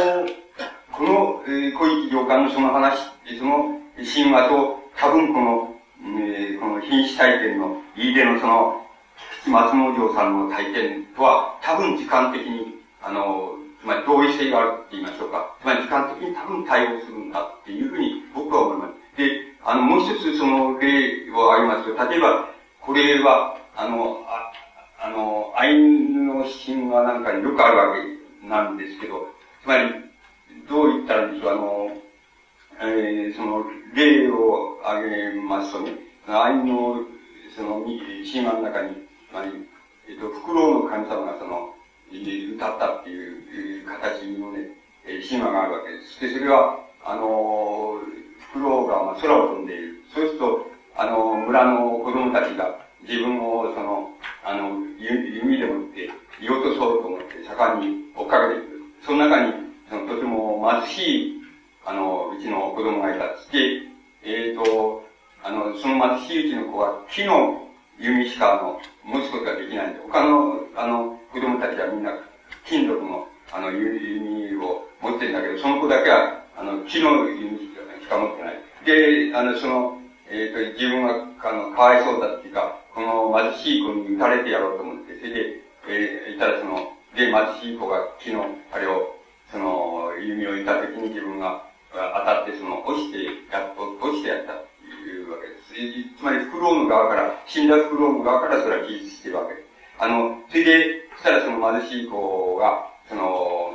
この、えー、古事記上巻のその話、その神話と、多分この、えー、この品種体験の、飯出のその、松之丞さんの体験とは、多分時間的に、あの、まり同意性があるって言いましょうか。つまり時間的に多分対応するんだっていうふうに僕は思います。で、あの、もう一つその例を挙げますと、例えば、これは、あの、ああの、アイヌの神話なんかによくあるわけなんですけど、つまり、どう言ったらいいでしょう、あの、えー、その、例を挙げますとね、アイヌの、その、神話の中に、まあ、えっ、と、フクロウの神様がその、歌ったっていう形のね、神話があるわけです。で、それは、あの、フクロウが空を飛んでいる。そうすると、あの、村の子供たちが自分をその、あの、弓でもって見落とそうと思って盛んに追っかけていく。その中に、そのとても貧しい、あの、うちの子供がいた。で、えっ、ー、と、あの、その貧しいうちの子は木の弓しか、あの、持つことができない、他、の、わいそうだっていうか、この貧しい子に撃たれてやろうと思って、それで、えー、いたらその、で、貧しい子が木の、あれを、その、弓を射た時に自分が当たって、その、落ちてや、落ちてやった。いうわけです。つまり、フクロウの側から、死んだフクロウの側からそれは記述してるわけです。あの、それで、そしたらその貧しい子が、その、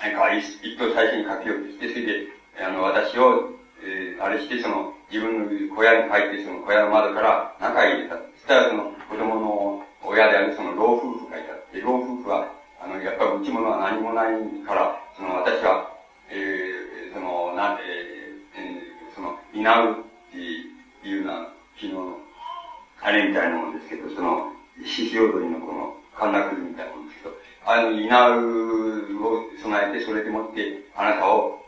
何か一等最初に書きようとして、それで、あの、私を、えー、あれして、その、自分の小屋に帰って、その小屋の窓から中へ入れた。そしたら、その、子供の親であるその老夫婦がいた。で、老夫婦は、あの、やっぱり持ち物は何もないから、その、私は、えー、その、なんで、えー、その、担うっていうような、昨日の、あれみたいなもんですけど、その、獅子踊りのこの、神楽みたいなもんですけど、あの、稲を備えて、それでもって、あなたを、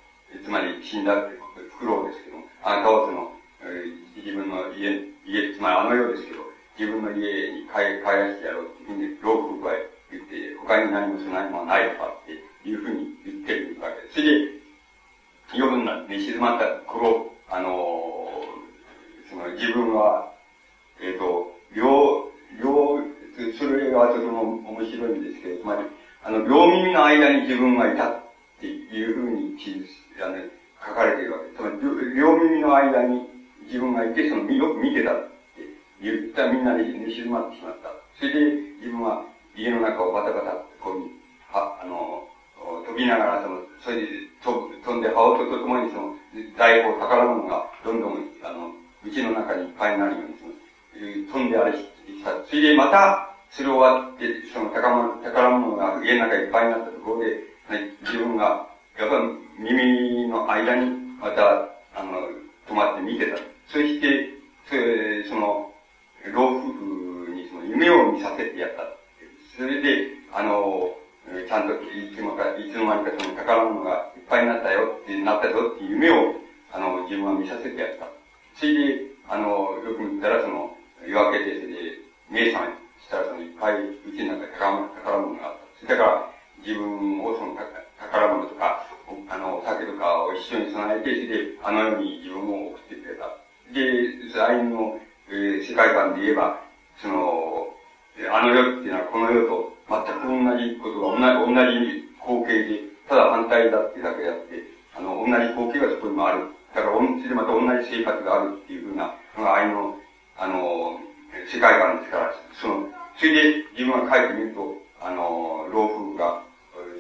つまり死んだってフクロウです、あなたをその、えー、自分の家、家、つまりあの世ですけど、自分の家に帰、帰らせてやろうっていうふうに、老夫婦は言って、他に何も備えもないとかっていうふうに言ってるわけです。それで、夜になって静まった頃、あのその自分は、えっ、ー、と、両、両、それはとても面白いんですけど、つまり、あの、両耳の間に自分がいたっていうふうに記述、あの、書かれているわけです。つまり、両耳の間に自分がいて、その、よ見てたって言ったみんなで寝静まってしまった。それで、自分は家の中をバタバタこう、は、あの、飛びながら、その、それで飛飛んで、羽音とともにその、大砲、宝物がどんどん、あの、うちの中にいっぱいになるようにその、飛んであれした。それでまた、それ終わって、その宝物宝物が家の中いっぱいになったところで、自分が、やっぱり耳の間にまた、あの、止まって見てた。そして、それその、老夫婦にその夢を見させてやった。それで、あの、ちゃんといつもか、いつの間にかその宝物がいっぱいになったよって、なったぞっていう夢を、あの、自分は見させてやった。それで、あの、よく見たら、その、夜明けで、それで、目覚めしたら、その、いっぱい、うちの中宝宝物があった。だから、自分をその宝物とか、あの、酒とかを一緒に備えて、それで、あの世に自分を送ってくれた。で、アイヌの、えー、世界観で言えば、その、あの世っていうのはこの世と全く同じことが同じ、同じ光景で、ただ反対だってだけやって、あの、同じ光景がそこにもある。だから、それでまた同じ生活があるっていうふうな、のが愛の、あの、世界観ですから、その、それで自分が書いてみると、あの、老夫婦が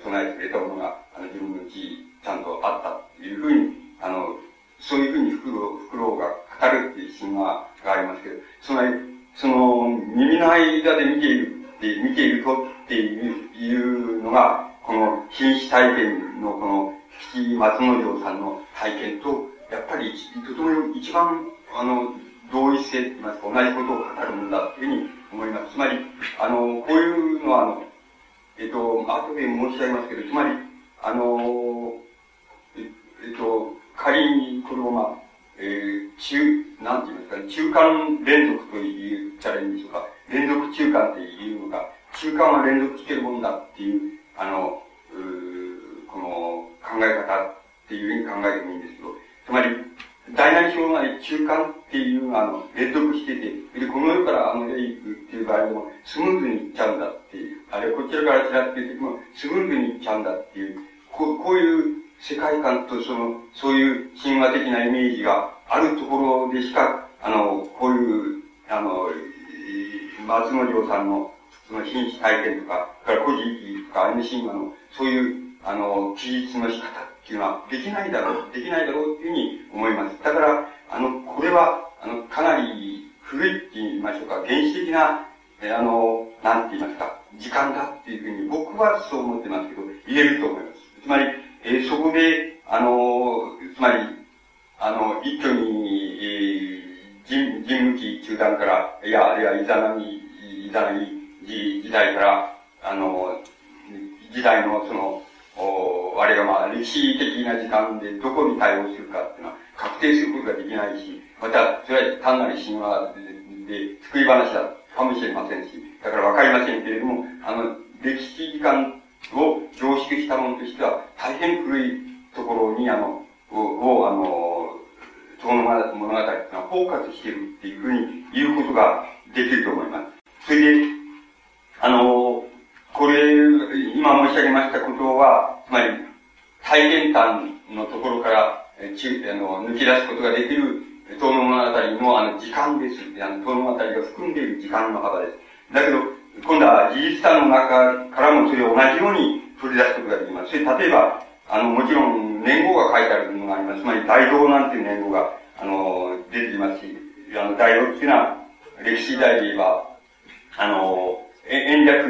備えてくれたものが、あの、自分のうちちゃんとあったっていうふうに、あの、そういうふうにフクロウ、フクロウが語るっていう神話がありますけど、つまり、その、耳の間で見ているって、見ているとっていうのが、この品種体験のこの、吉松之丞さんの体験と、やっぱり、とても一番、あの、同一性と言いますか、同じことを語るんだっていうふうに思います。つまり、あの、こういうのは、あの、えっと、後で申し上げますけど、つまり、あの、えっと、仮にこれをまあ、えー、中、なんて言いますか、中間連続と言ったらいいんでしょうか。連続中間っていうのか、中間は連続してるもんだっていう、あの、うこの考え方っていうふうに考えてもいいんですけど、つまり、大なり小なり中間っていうのは、あの、連続してて、で、この世からあの世へ行くっていう場合も、スムーズに行っちゃうんだっていう、あるいはこちらからちらっていう時も、スムーズに行っちゃうんだっていう、こうこういう世界観とその、そういう神話的なイメージがあるところでしか、あの、こういう、あの、松之丞さんの、その品種体験とか、から古事記とかアニメ神話の、そういう、あの、記述の仕方っていうのは、できないだろう、できないだろうっていうふうに思います。だから、あの、これは、あの、かなり古いって言いましょうか、原始的な、えあの、なんて言いますか、時間だっていうふうに僕はそう思ってますけど、言えると思います。つまり、えー、そこで、あの、つまり、あの、一挙に、えー、人、人気中断から、いや、あるいはイザナミ、イザナミ時代から、あの、時代のその、おあれがまあ歴史的な時間でどこに対応するかっていうのは確定することができないし、また、それは単なる神話で作り話だかもしれませんし、だからわかりませんけれども、あの、歴史時間を凝縮したものとしては、大変古いところに、あの、を、あの、その物語っていうのはフォーカスしているっていうふうに言うことができると思います。それで、あの、これ、今申し上げましたことは、つまり、体験談のところから、えちあの抜き出すことができる、遠野物語のあの時間です。あの遠野物語が含んでいる時間の幅です。だけど、今度は事実感の中からもそれを同じように取り出すことができます。それ例えば、あの、もちろん年号が書いてあるものがあります。つまり、大道なんていう年号が、あの、出ていますし、あの、大道っていうのは、歴史時代で言えば、あの、延暦、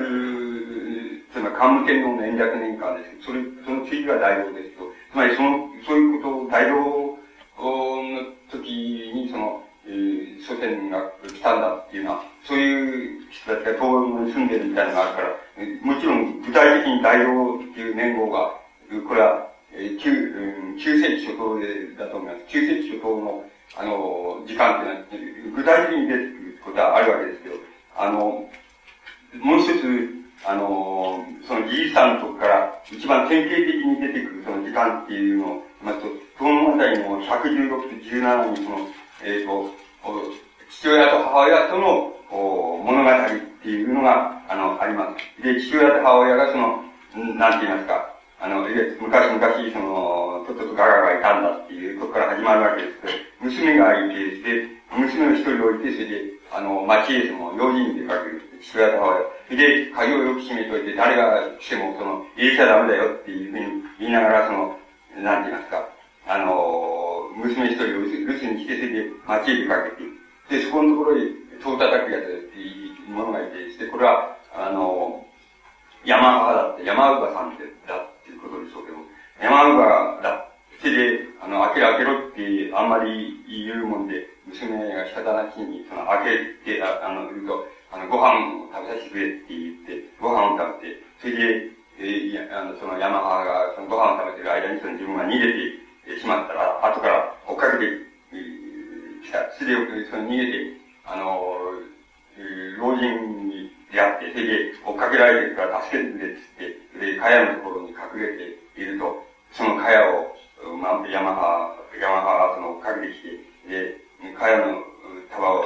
つまり、桓武天皇の延暦年間ですけど、それ、その次が大道ですけど、つまり、その、そういうことを、大道の時に、その、えー、祖先が来たんだっていうのは、そういう人たちが東洋に住んでるみたいなのがあるから、もちろん具体的に大道っていう年号が、これは、えー、旧、旧世紀初頭でだと思います。旧世紀初頭の、あの、時間っていうのは、具体的に出てくることはあるわけですけど、あの、もう一つ、あの、そのじいさんのとこから一番典型的に出てくるその時間っていうのをますと、その物語の116と17にその、えっ、ー、と、父親と母親との物語っていうのが、あの、あります。で、父親と母親がその、なんて言いますか、あの、昔々、その、とっととガガがいたんだっていうことから始まるわけですけど、娘がいて、で、娘を一人置いて、それで、あの、町へその、用心に出かける。父親と母親。で、鍵をよく閉めといて、誰が来ても、その、入れちゃダメだよっていうふうに言いながら、その、なんて言いますか、あの、娘一人を留守にして、それで町へ出かけて、で、そこのところに、戸を叩くやつっていうものがいて、で、これは、あの、山川だって、山川さんってだっていうことでしょうけど、山川だそれで、あの、開けろ開けろってあんまり言うもんで、娘がしたたなしに、その、開けて、あの、言うと、あの、ご飯を食べさせてくれって言って、ご飯を食べて、それで、えー、あの、その山川が、そのご飯を食べてる間に、その自分が逃げてしまったら、後から追っかけてきた。それで、その逃げて、あの、老人に出会って、それで追っかけられてるから助けてくれって言って、で、茅のところに隠れていると、その茅を、まあ、山川、山川がその追っかけてきて、で、茅の束を、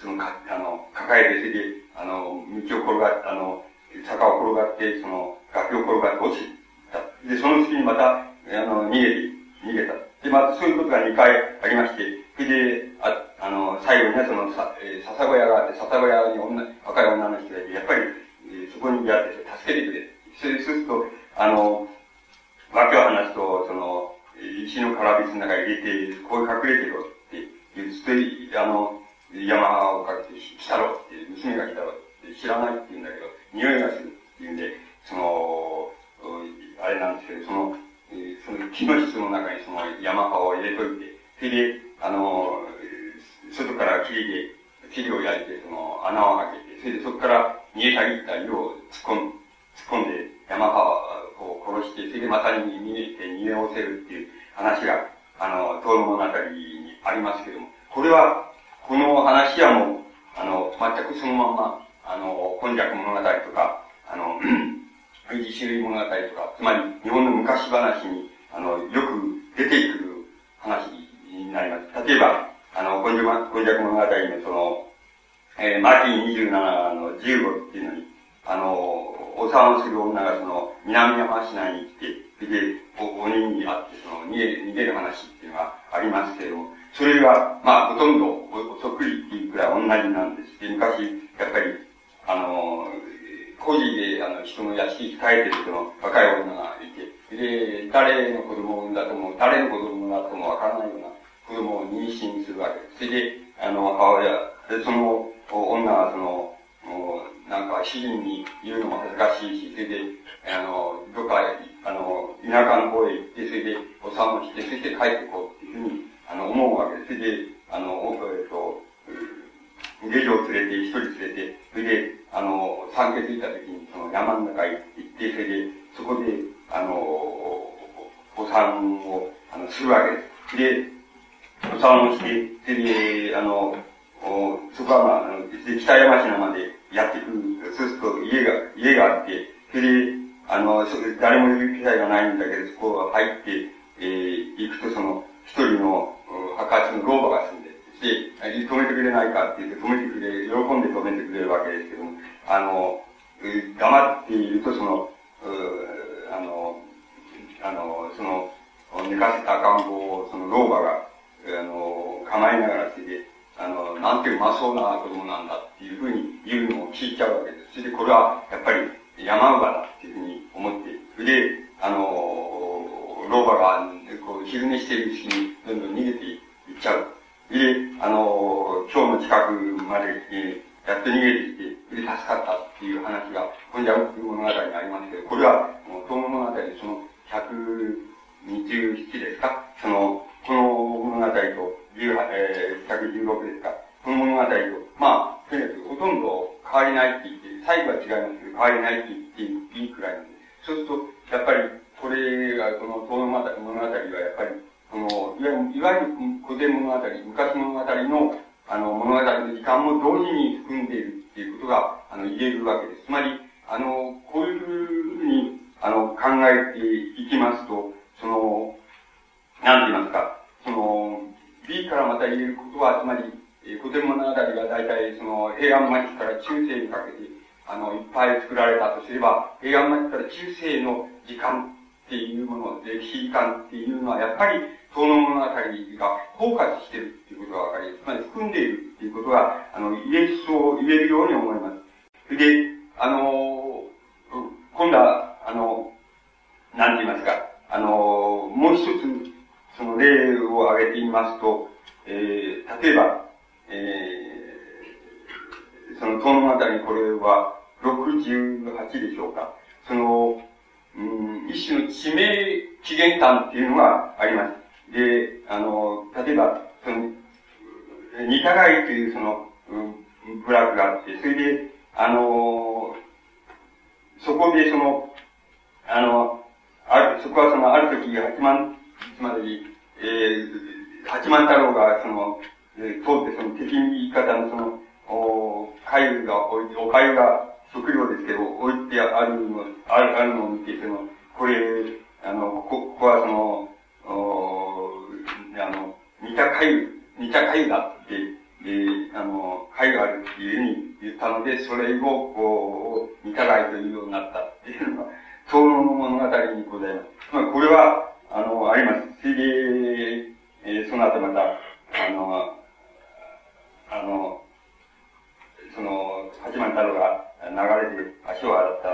そのか、あの、抱えて、それで、あの、道を転がっあの、坂を転がって、その、崖を転がって落ちた。で、その次にまた、あの、逃げて、逃げた。で、またそういうことが2回ありまして、それで、ああの、最後にね、その、さ、えー、笹小屋があって、笹小屋に女、若い女の人がいて、やっぱり、えー、そこにやって、助けてくれ。それで、そうすると、あの、わけを話すと、その、石の空びつの中に入れて、ここに隠れてろって言って、あの、山をかけて来たろって、娘が来たろって知らないって言うんだけど、匂いがするって言うんで、その、あれなんですけど、その、その木の質の中にその山葉を入れといて、それで、あの、外から霧で、霧を焼いて、その穴を開けて、それでそこから逃げたぎった色を突っ込ん突っ込んで山葉を殺して、それでまたに逃げて逃げおせるっていう話が、あの、東の物語にありますけども、これは、この話はもう、あの、全くそのまま、あの、今昔物語とか、あの、自種類物語とか、つまり日本の昔話に、あの、よく出てくる話になります。例えば、あの、今昔物語のその、えー、マーティン27の15っていうのに、あの、お産をする女がその、南山市内に来て、それで、お、人に会って、その、逃げ、逃げる話っていうのがありますけれども、それが、まあ、ほとんどお、そっくりっていうくらい同じなんです。で、昔、やっぱり、あの、孤児で、あの、人の屋敷に帰ってるその若い女がいて、で、誰の子供を産んだとも、誰の子供だともわからないような子供を妊娠するわけです。それで、あの、母親、で、その女はその、なんか主人に言うのも恥ずかしいし、それで、あの、どっか、あの、田舎の方へ行って、それでお産をして、そして帰ってこうっていうふうに、あの、思うわけです。それで、あの、えっと、下女を連れて、一人連れて、それで、あの、産気づいた時に、その山の中へ行って、それで、そこで、あの、お産を、あの、するわけです。で、お産をして、それで、あの、おそこはまあ、あの、北山科までやってくる。そうすると家が、家があって、それで、あの、そ誰もいる機会がないんだけど、そこ入って、えー、行くとその、一人の、墓地の老婆が住んで、止めてくれないかって言って止めてくれ、喜んで止めてくれるわけですけども、あの、黙っているとその、あの、あの、その、寝かせた赤ん坊をその老婆が、あの、構えながらして、あの、なんてうまそうな子供なんだっていうふうに言うのを聞いちゃうわけです。それでこれはやっぱり山姥だっていうふうに思って、それで、あの、老婆がこう昼寝しているうちにどんどん逃げていっちゃう。で、あの、今日の近くまで、えー、やっと逃げてきて、で、助かったっていう話が、今夜物語にありますけど、これは、もう、東物語でその、127ですか？その、この物語と、えー、116ですか？この物語と、まあ、とにかくほとんど変わりないって言って、最後は違いますけど、変わりないって言っていいくらいなんです、そうすると、やっぱり、これが、この東物語はやっぱり、この、いわゆる、いわゆる古典物語、昔物語の、あの、物語の時間も同時に含んでいるっていうことが、あの、言えるわけです。つまり、あの、こういうふうに、あの、考えていきますと、その、なんて言いますか、その、B からまた言えることは、つまり、え古典物語が大体、その、平安末期から中世にかけて、あの、いっぱい作られたとすれば、平安末期から中世の時間っていうもの、歴史時間っていうのは、やっぱり、その物語が包括しているっていうことがわかります、つまり含んでいるっていうことが、あの、言えそう、言えるように思います。で、あの、今度は、あの、なんて言いますか、あの、もう一つ、その例を挙げてみますと、えー、例えば、えー、その東のあたりこれは68でしょうか。その、うん、一種の地名起源感っていうのがあります。で、あの、例えば、その、似たがいというその、うん、部落があって、それで、あの、そこでその、あの、ある、そこはその、ある時、八幡つまり、えー、八幡太郎が、その、えー、通ってその敵味方のその、お、粥が置いて、お粥が食料ですけど、置いてあるの、ある、あるのを見て、その、これ、あの、こ、こはその、あの、似た粥、似た粥だって、で、あの、粥があるっていうふうに言ったので、それを、こう、似た粥というようになったっていうのが、遠野の物語にございます。まあ、これは、あの、あります。それで、えー、その後また、あの、あの、その、八幡太郎が流れて足を洗った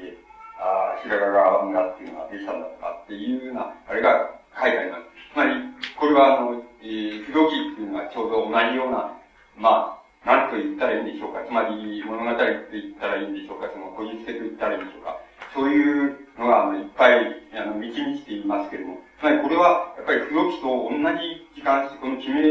で、ああ、白髪が村っていうのができたんだとかっていうような、あれが書いてあります。つまり、これはあの、えー、不動記っていうのはちょうど同じような、まあ、なんと言ったらいいんでしょうか。つまり、物語って言ったらいいんでしょうか。その、こじつけと言ったらいいんでしょうか。そういうのが、あの、いっぱい、あの、満ち満ちていますけれども、つまりこれは、やっぱり不動記と同じ時間、この地名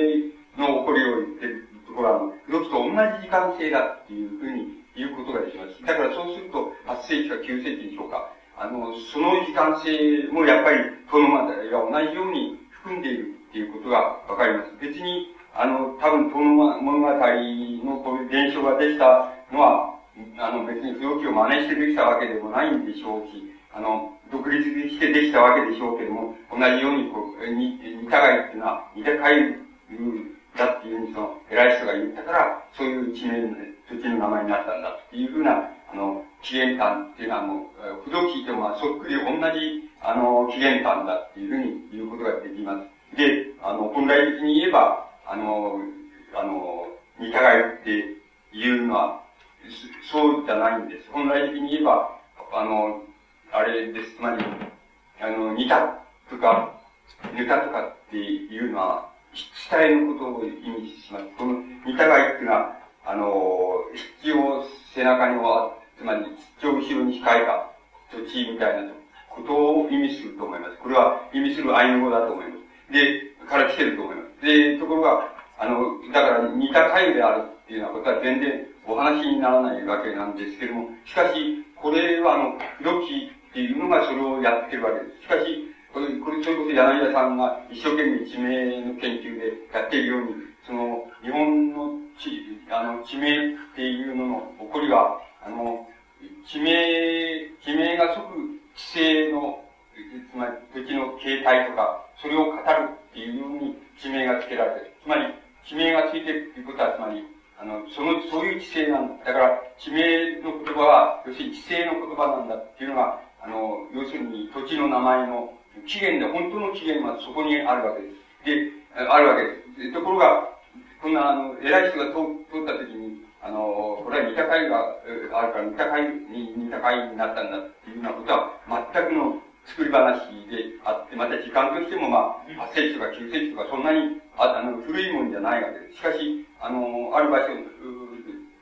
の起こりを言ってるところは、あの、不動記と同じ時間性だっていうふうに言うことができます。だからそうすると、8世紀か9世紀でしょうか。あの、その時間性もやっぱり、このまが同じように含んでいるっていうことがわかります。別に、あの、多分、この物語のこういう現象ができたのは、あの、別に不動記を真似してできたわけでもないんでしょうし、あの、独立してできたわけでしょうけども、同じように、こう、似たがいっていうのは、似たかいだっていうふうにその、偉い人が言ったから、そういう地名、土地の名前になったんだっていうふうな、あの、起源感っていうのはもう、不動記とまあそっくり同じ、あの、起源感だっていうふうに言うことができます。で、あの、本来的に言えば、あの、あの、似たがいっていうのは、そうじゃないんです。本来的に言えば、あの、あれです。つまり、あの、似たとか、似たとかっていうのは、下絵のことを意味します。この似たがいっていうのは、あの、筆を背中には、つまり筆を後ろに控えた土地みたいなことを意味すると思います。これは意味するアイヌ語だと思います。で、から来てると思います。で、ところが、あの、だから似た回であるっていうようなことは全然お話にならないわけなんですけども、しかし、これはあの、ロキっていうのがそれをやってるわけです。しかし、これ、これ、それこそ柳田さんが一生懸命地名の研究でやっているように、その、日本の地、あの、地名っていうのの起こりは、あの、地名、地名が即地勢の、つまり土地の形態とか、それを語るっていうように地名が付けられてる。つまり、地名がついてるっていうことは、つまり、あの、その、そういう知性なんだ。だから、地名の言葉は、要するに知性の言葉なんだっていうのが、あの、要するに土地の名前の起源で、本当の起源はそこにあるわけです。で、あるわけです。ところが、こんな、あの、偉い人が通通った時に、あの、これは似た会があるから、似た会に、似た会になったんだっていうようなことは、全くの作り話であって、また時間としてもまあ、8世紀とか9世紀とかそんなにああの古いもんじゃないわけです。しかし、あの、ある場所、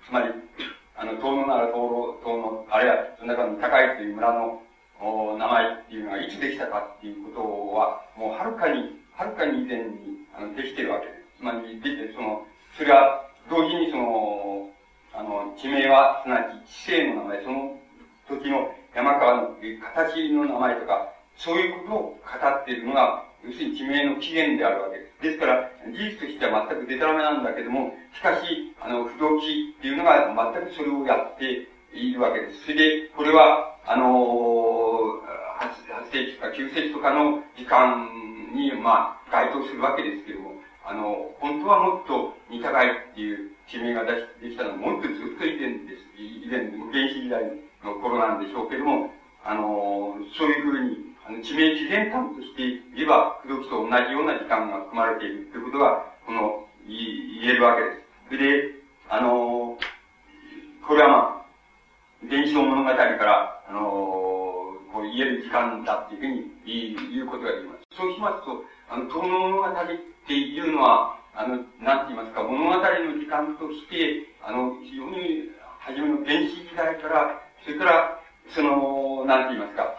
つまり、あの、東野なら東路、東野、あるいはその中の高いという村のお名前っていうのがいつできたかっていうことは、もうはるかに、はるかに以前にあのできてるわけです。まり、でて、その、それは同時にその、あの、地名は、すなわち地勢の名前、その時の山川の形の名前とか、そういうことを語っているのが、要するに地名の起源であるわけです。ですから、事実としては全くデタラメなんだけども、しかし、あの、不動機っていうのが全くそれをやっているわけです。それで、これは、あの8、8世紀とか9世紀とかの時間に、まあ、該当するわけですけども、あの、本当はもっと似たがいっていう地名が出しできたのはもっとずっと以前です。以前、原始時代の頃なんでしょうけども、あの、そういうふうに、あの、地名自然観として言えば、不動機と同じような時間が含まれているということが、この、言えるわけです。で、あの、これはまあ、伝承物語から、あの、こう言える時間だっていうふうに言うことができます。そうしますと、あの、遠野物語っていうのは、あの、なんて言いますか、物語の時間として、あの、非常に初めの原始時代から、それから、その、なんて言いますか、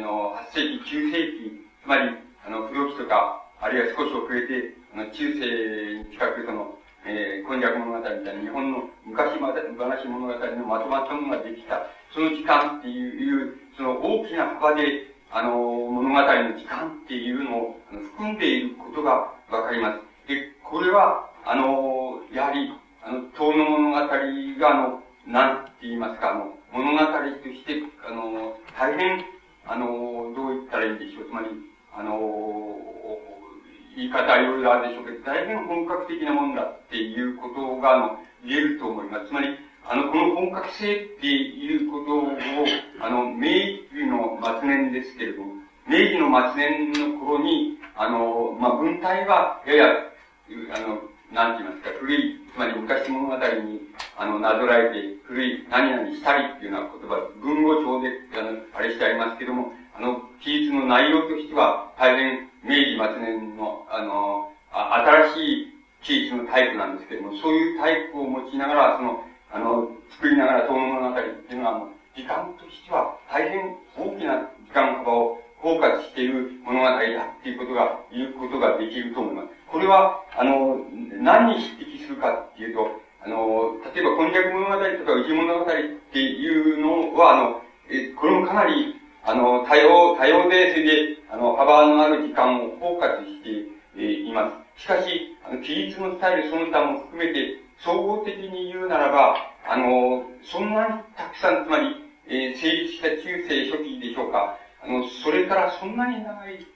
の、8世紀、9世紀、つまり、あの、不動期とか、あるいは少し遅れて、あの、中世に近く、その、えー、今昔物語みたいな日本の昔話物語のまとまったものができた、その時間っていう、その大きな幅で、あの、物語の時間っていうのを含んでいることがわかります。で、これは、あの、やはり、あの、遠の物語が、あの、なんて言いますか、あの、物語として、あの、大変、あの、どう言ったらいいんでしょう。つまり、あの、言い方はいろいろあるでしょうけど、大変本格的なもんだっていうことが、あの、言えると思います。つまり、あの、この本格性っていうことを、あの、明治の末年ですけれども、明治の末年の頃に、あの、まあ、文体は、やや、あの、なんて言いますか、古い、つまり昔物語に、あの、なぞらえて、古い何々したりっていうような言葉、文語帳で、あの、あれしてありますけども、あの、記述の内容としては、大変、明治末年の、あの、あ新しい記述のタイプなんですけども、そういうタイプを用いながら、その、あの、作りながら、遠野物語っていうのは、あの、時間としては、大変大きな時間幅を包括している物語だっていうことが、言うことができると思います。これは、あの、何に匹敵するかっていうと、あの、例えば、こんにゃく物語とか、宇治物語っていうのは、あの、え、これもかなり、あの、多様、多様で、それで、あの、幅のある時間を包括して、えいます。しかし、あの、記述のスタイルその他も含めて、総合的に言うならば、あの、そんなにたくさん、つまり、えー、成立した中世初期でしょうか。あの、それからそんなに長い、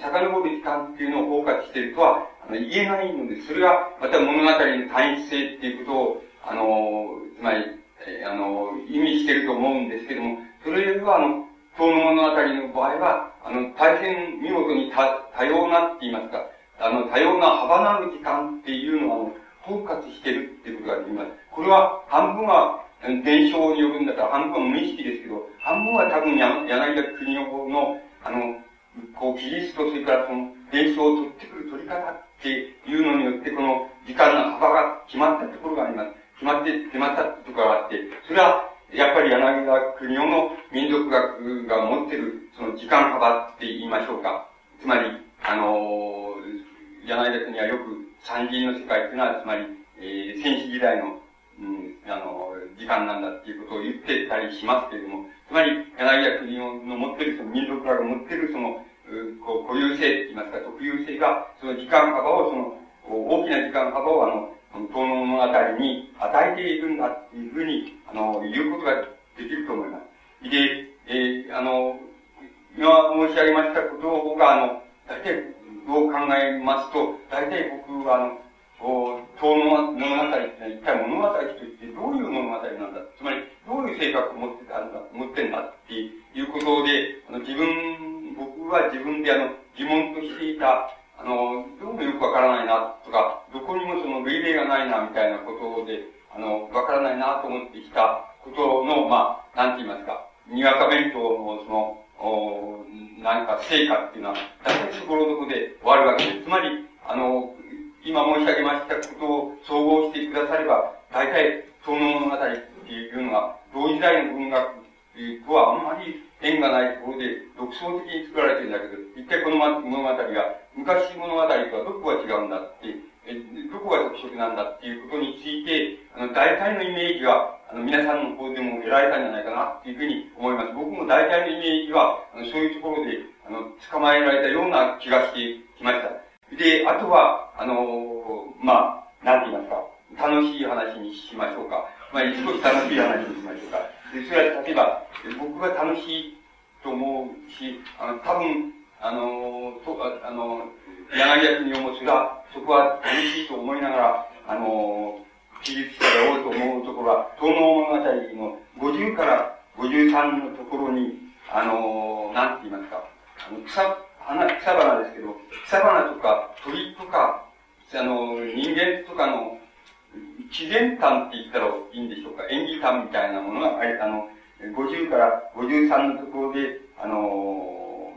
遡る時間っていうのを包括しているとは、あの、言えないので、それが、また物語の単一性っていうことを、あの、つまり、えー、あの、意味していると思うんですけども、それは、あの、遠の物語の場合は、あの、大変見事に多多様なって言いますか、あの、多様な幅のある時間っていうのは、包括してるっていうことができます。これは半分は伝承によるんだから半分は無意識ですけど、半分は多分柳田国男の、あの、こう、技術とそれからその伝承を取ってくる取り方っていうのによって、この時間の幅が決まったところがあります。決まって、決まったところがあって、それは、やっぱり柳田国男の民族学が持ってる、その時間幅って言いましょうか。つまり、あの柳田国はよく三人の世界っていうのは、つまり、えー、戦士時代の、うん、あの、時間なんだっていうことを言ってたりしますけれども、つまり、柳家国の持ってる、その民族らが持ってる、その、こう固有性って言いますか、特有性が、その時間幅を、その、大きな時間幅を、あの、この物語に与えているんだっていうふうに、あの、言うことができると思います。で、えー、あの、今申し上げましたことが、あの、大体、を考えますと、大体僕は、あの、遠の物語って一体物語といってどういう物語なんだ。つまり、どういう性格を持ってたんだ、持ってんだっていうことで、あの自分、僕は自分であの、疑問としていた、あの、どうもよくわからないなとか、どこにもその類例がないなみたいなことで、あの、わからないなと思ってきたことの、まあ、なんて言いますか、にわか弁当のその、お何か成果っていうのは、大体そこのとこで終わるわけです。つまり、あの、今申し上げましたことを総合してくだされば、大体、その物語っていうのは、同時代の文学とはあんまり縁がないところで、独創的に作られてるんだけど、一体この物語が、昔物語とはどこが違うんだって、どこが特色なんだっていうことについて、あの、大体のイメージは、あの、皆さんの方でも得られたんじゃないかなっていうふうに思います。僕も大体のイメージは、あの、そういうところで、あの、捕まえられたような気がしてきました。で、あとは、あのまあ、なんて言いますか、楽しい話にしましょうか。まあ、少し楽しい話にしましょうか。で、それは例えば、僕が楽しいと思うし、あの、多分、あのと、あの、柳家国を持つが、そこは楽しいと思いながら、あの記述者でおうと思うところは、東能物語の50から53のところに、あのなんて言いますか、あの草、花、草花ですけど、草花とか鳥とか、あの、人間とかの自然観って言ったらいいんでしょうか、演技観みたいなものが、あれ、あの、50から53のところで、あの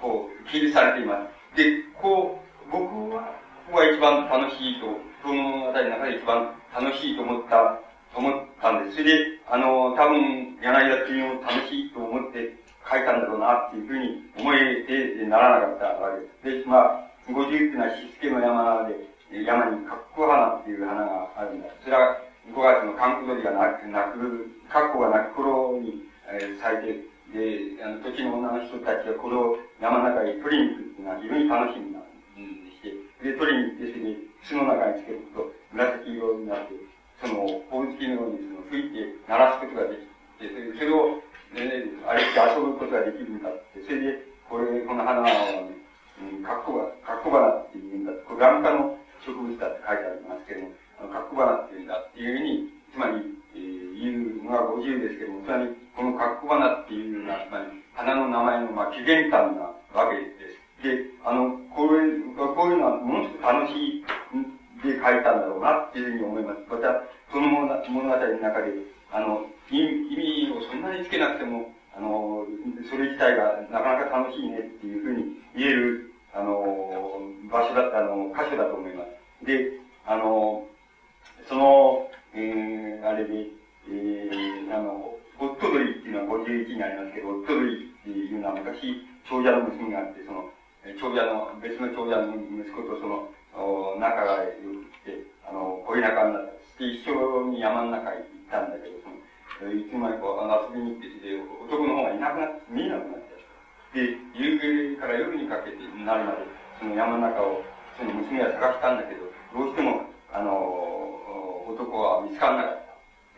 こう、記述されています。で、こう、僕は、ここが一番楽しいと、そのあたりの中で一番楽しいと思った、と思ったんです。それで、あの、多分、柳田君を楽しいと思って、書いたんだろうなっていうふうに思えてならなかったわけです。で、まあ、五十っていうのはしつけの山で、山にカッコ花っていう花があるんだ。それは5月の観光鳥が鳴く、鳴く、カッコが鳴く頃に、えー、咲いて、で、あの、土地の女の人たちがこれを山の中に取りに行くっていうのは非常に楽しみなんでして、で、取りに行って、それで巣の中につけると紫色になって、その、ほおずきのようにその吹いて鳴らすことができて、それをで、あれして遊ぶことができるんだって、それで、これ、この花は、ね、うん、かっこが、かっこ花って言うんだってこれ、眼科の植物だって書いてありますけども、かっこ花って言うんだっていうふうに、つまり、えー、言うのは50ですけどもつまり、この格好花っていうのは、つまり、花の名前の、まあ、起源感なわけです。で、あの、これ、こういうのは、ものすごく楽しい、で書いたんだろうな、っていうふうに思います。また、その物語の中で、あの、意味をそんなにつけなくても、あの、それ自体がなかなか楽しいねっていうふうに言える、あの、場所だった、あの、箇所だと思います。で、あの、その、えー、あれで、っていうのは51にありますけど、トドリっていうのは昔、長者の娘があって、その、長者の、別の長者の息子とその、仲が良くて、あの、恋仲になって、一緒に山の中に行ったんだけど、その、いつの間にか遊びに行ってて、男の方がいなくなって、見えなくなっちゃった。で、夕暮れから夜にかけてなるまで、その山の中を、その娘は探したんだけど、どうしても、あの、男は見つからなかっ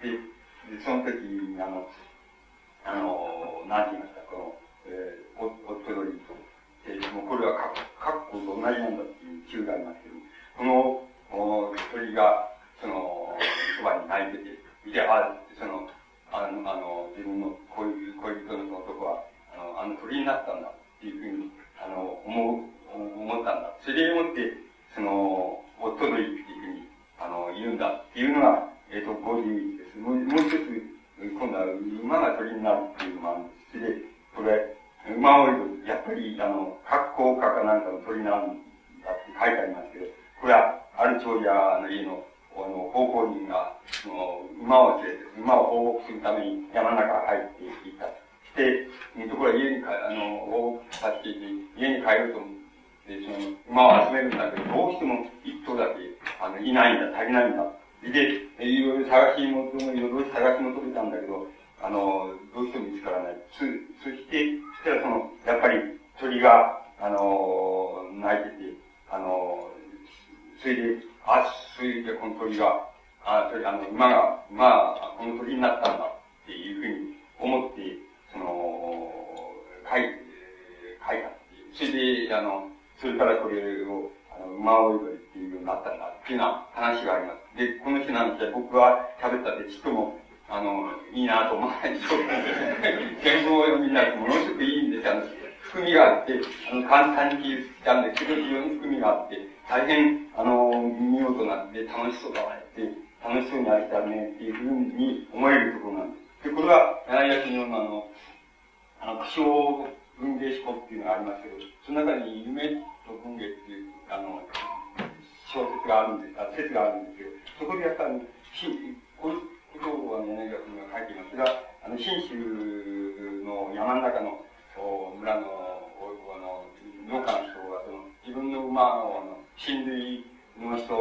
た。で、で、その時、あの、あの、何て言いました、この、えー、お、おっとどりと、えー、もうこれはか、かっこと同じなんだっていう中がありますけど、この、お鳥が、その、そばに泣いてて、で、あ、その、あの、あの、自分の恋恋人の男は、あの、あの鳥になったんだっていうふうに、あの、思う、思ったんだ。それでもって、その、おっとどりっていうふうに、あの、言うんだっていうのが、えっ、ー、と、51です。もうもう一つ、今度は馬が鳥になるっていうのもあるんです。で、これ、馬をやっぱり、あの、格好家かなんかの鳥なんだって書いてありますけど、これは、ある長者の家の、あの、奉公人が、その、馬を連れて、馬を放牧するために山の中入っていった。して、ところが家にか、あの、放牧させていて、家に帰ると思って、その、馬を集めるんだけど、どうしても一頭だけ、あの、いないんだ、足りないんだ。で、いろいろ探し求め、いろいろ探し求めたんだけど、あの、どうしても見つからない。そ、そして、そしたらその、やっぱり鳥が、あの、鳴いてて、あの、それで、あ、それでこの鳥が、あ、それ、あの、馬が、馬この鳥になったんだっていうふうに思って、その、書い、書いたっていう。それで、あの、それからこれを、あの、馬追い鳥っていうようになったんだっていうような話があります。で、この人なんて僕は喋ったってちっとも、あの、いいなと思わないでしょう。全部を読みになるとものすごくいいんですよ。含みがあって、あの、簡単に聞いたんですけど、非常に含みがあって、大変、あの、見事なって楽しそうだわって、楽しそうにありたねっていうふうに思えるところなんです。で、これは、柳田のあの、あの、苦笑文芸思考っていうのがありますけど、その中に夢と文芸っていう、あの、小説があるんです、あ説があるんですけど、そこでやっぱり、こういうことを柳田君が書いていますが、あの、信州の山の中のお村の、あの、農家の人が、その、自分の馬の、あの、親類の人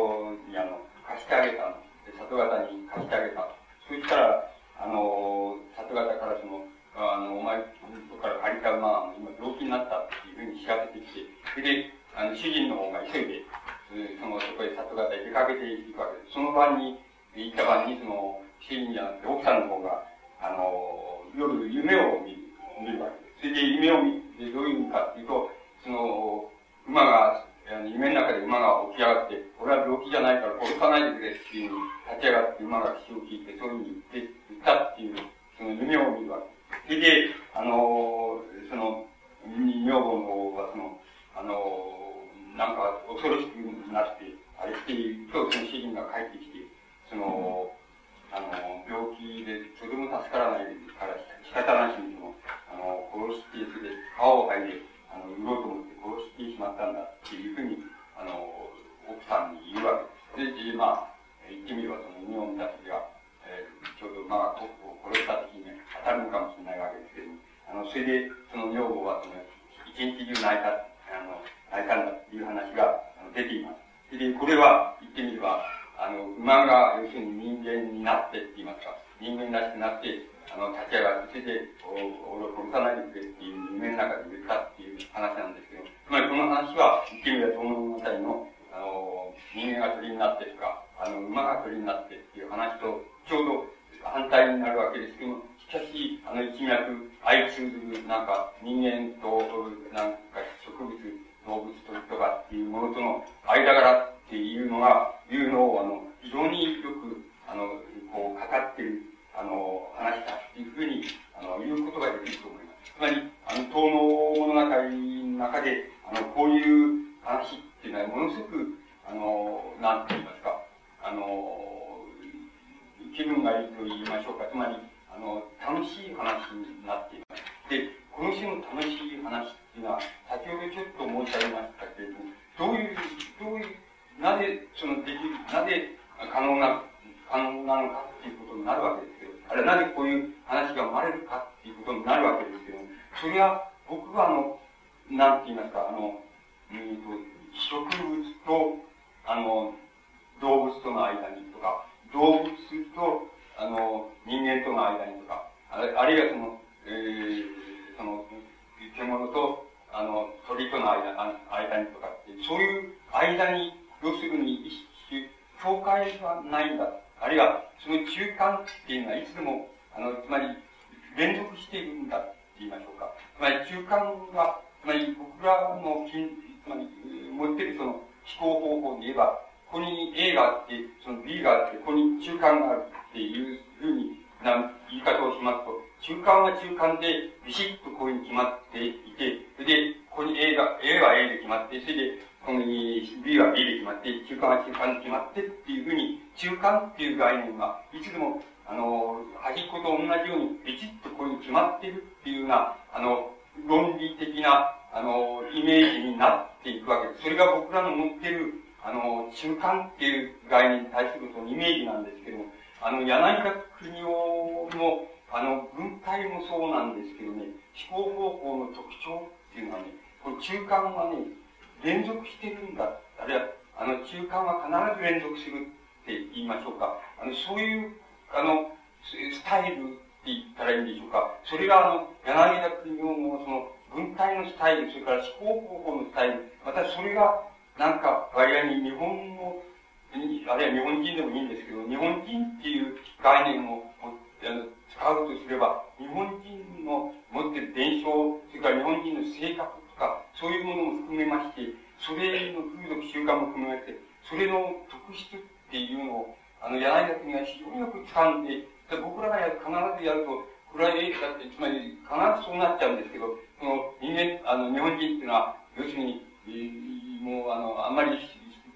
に、あの、貸してあげたの。里方に貸してあげた。そしたら、あの、里方からその、あの、お前とから借りた馬、今病気になったっていうふうに調べてきて、で、あの、主人の方が急いで、その、そこへ里方へ出かけていくわけです。その晩に、行った晩に、その、主人じゃなくて、奥さんの方が、あの、夜夢を見る見るわけです。それで夢を見て、どういう意味かっていうと、その、馬が、夢の中で馬が起き上がって、俺は病気じゃないから殺さないでくれっていうに立ち上がって馬が口を聞いて、そういうふうに言って、言ったっていう、その夢を見るわけです。それで、あの、その、女房の方は、その、あの、なんか恐ろしくなって、あれしていると、その主人が帰ってきて、その、あの、病気でとても助からないから仕方なしにその、あの、殺して、それで皮を剥いで、あの、売ろうと思って殺してしまったんだっていうふうに、あの、奥さんに言うわけです。で、まあ、言ってみればその日本たちが、えー、ちょうどまあ、トップを殺した時に、ね、当たるのかもしれないわけですけども、あの、それで、その女房はその、一日中泣いた、あの、泣いたんだっていう話が出ています。で、これは言ってみれば、あの、馬が要するに人間になってって言いますか、人間らしくなって、あの、立ち上がって、それで、俺を殺さないでくれっていう夢の中で言ったっていう話なんですけど、つまりこの話は、言ってみれば、その物語の、あの、人間が鳥になってとか、あの、馬が鳥になってっていう話と、ちょうど反対になるわけですけども、しかし、あの、一脈、相通ずる、なんか、人間と、なんか、植物、動物鳥とかっていうものとの間柄っていうのが、いうのを、あの、非常によく、あの、こう、かかってるあの、話したっていうふうに、あの、言うことができると思います。つまり、あの、東の物語の中で、あの、こういう話っていうのはものすごく、あの、なんて言いますか、あの、気分がいいと言いましょうか。つまり、あの、楽しい話になっています。で、この種の楽しい話っていうのは、先ほどちょっと申し上げましたけれども、どういう、どういう、なぜ、その、できる、なぜ可能な、可能なのかっていうことになるわけですけど、あれなぜこういう話が生まれるかっていうことになるわけですけど、それは、僕はあの、なんて言いますか、あの、うんと、植物と、あの、動物との間にとか、動物と、あの、人間との間にとか、ああるいはその、えー、その、獣と、あの、鳥との間間にとかって、そういう間に、要するに、境界がないんだ。あるいは、その中間っていうのはいつでも、あの、つまり、連続しているんだって言いましょうか。つまり、中間は、つまり、僕らの金、つまり、持ってるその、思考方法で言えば、ここに A があって、その B があって、ここに中間があるっていうふうにな言い方をしますと、中間は中間でビシッとこういうふうに決まっていて、それで、ここに A が、A は A で決まって、それで、ここに B は B で決まって、中間は中間で決まってっていうふうに、中間っていう概念が、いつでも、あの、端っこと同じように、ビチッとこういう決まってるっていうような、あの、論理的な、あの、イメージになっていくわけです。それが僕らの持ってる、あの、中間っていう概念に対するそのイメージなんですけども、あの、柳田国夫の、あの、文体もそうなんですけどね、思考方法の特徴っていうのはね、この中間はね、連続してるんだ。あるいは、あの、中間は必ず連続するって言いましょうか。あの、そういう、あの、スタイルって言ったらいいんでしょうか。それが、あの、柳田国夫のその、文体のスタイル、それから思考方法のスタイル、またそれが、なんか、割合に日本の、あるいは日本人でもいいんですけど、日本人っていう概念を使うとすれば、日本人の持ってる伝承、それから日本人の性格か、そういうものも含めまして、それの風俗習慣も含めて、それの特質っていうのを、あの、柳田国が非常によく掴んで、僕らがや必ずやると、これはええだって、つまり必ずそうなっちゃうんですけど、その人間、あの、日本人っていうのは、要するに、えもう、あの、あんまり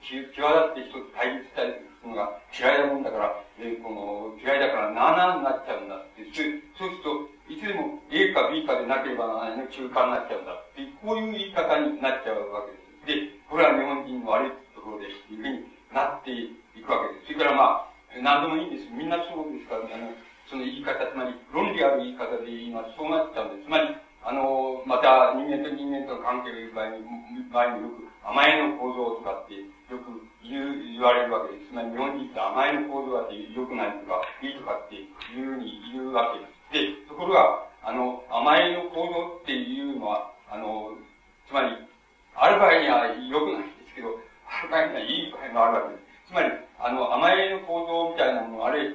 際立って人と対立したりするのが嫌いなもんだから、えー、この、嫌いだからなあなあになっちゃうんだって、そうすると、いつでも A か B かでなければならないの中間になっちゃうんだって、こういう言い方になっちゃうわけです。で、これは日本人の悪いところですっていうふうになっていくわけです。それからまあ、何でもいいんです。みんなそうですから、ね、あの、その言い方、つまり論理ある言い方で言いますそうなっちゃうんです。つまり、あの、また人間と人間との関係を言う場合に、場合によく甘えの構造を使ってよく言う、言われるわけです。つまり日本人って甘えの構造だって良くないとか、いいとかっていうふうに言うわけです。で、ところが、あの、甘えの構造っていうのは、あの、つまり、ある場合には良くないんですけど、ある場合にはいい場合もあるわけです。つまり、あの、甘えの構造みたいなもの、あるいは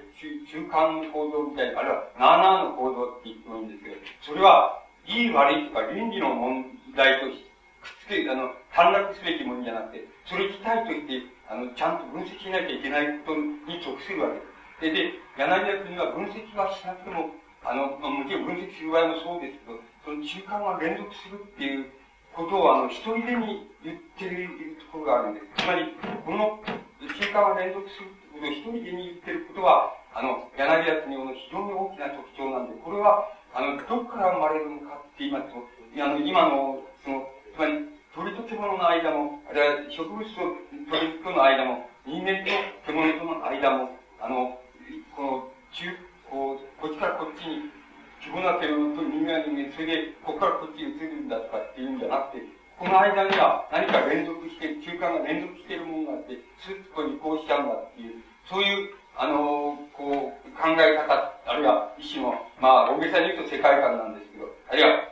中間の構造みたいな、あるいはなあなあの構造って言ってもいいんですけど、それは、いい悪いとか倫理の問題として、くっつけ、あの、短絡すべきものじゃなくて、それ自体として、あの、ちゃんと分析しなきゃいけないことに属するわけです。で、で、柳田国は分析はしなくても、あの、もちろん分析する場合もそうですけど、その中間は連続するっていうことを、あの、一人でに言ってるところがあるんです。つまり、この中間は連続するってことを一人でに言ってることは、あの、柳田国の非常に大きな特徴なんで、これは、あの、どこから生まれるのかって言いますと、あの、今の、その、つまり、鳥と獣の間も、あるいは植物と鳥との間も、人間と獣との間も、あの、この、中、こう、こっちからこっちに、獣は獣と人間は人間、それで、ここからこっちに移るんだとかっていうんじゃなくて、この間には何か連続して、中間が連続しているものがあって、スッとこう移行しちゃうんだっていう、そういう、あの、こう、考え方、あるいは一種の、まあ、大げさに言うと世界観なんですけど、あるいは、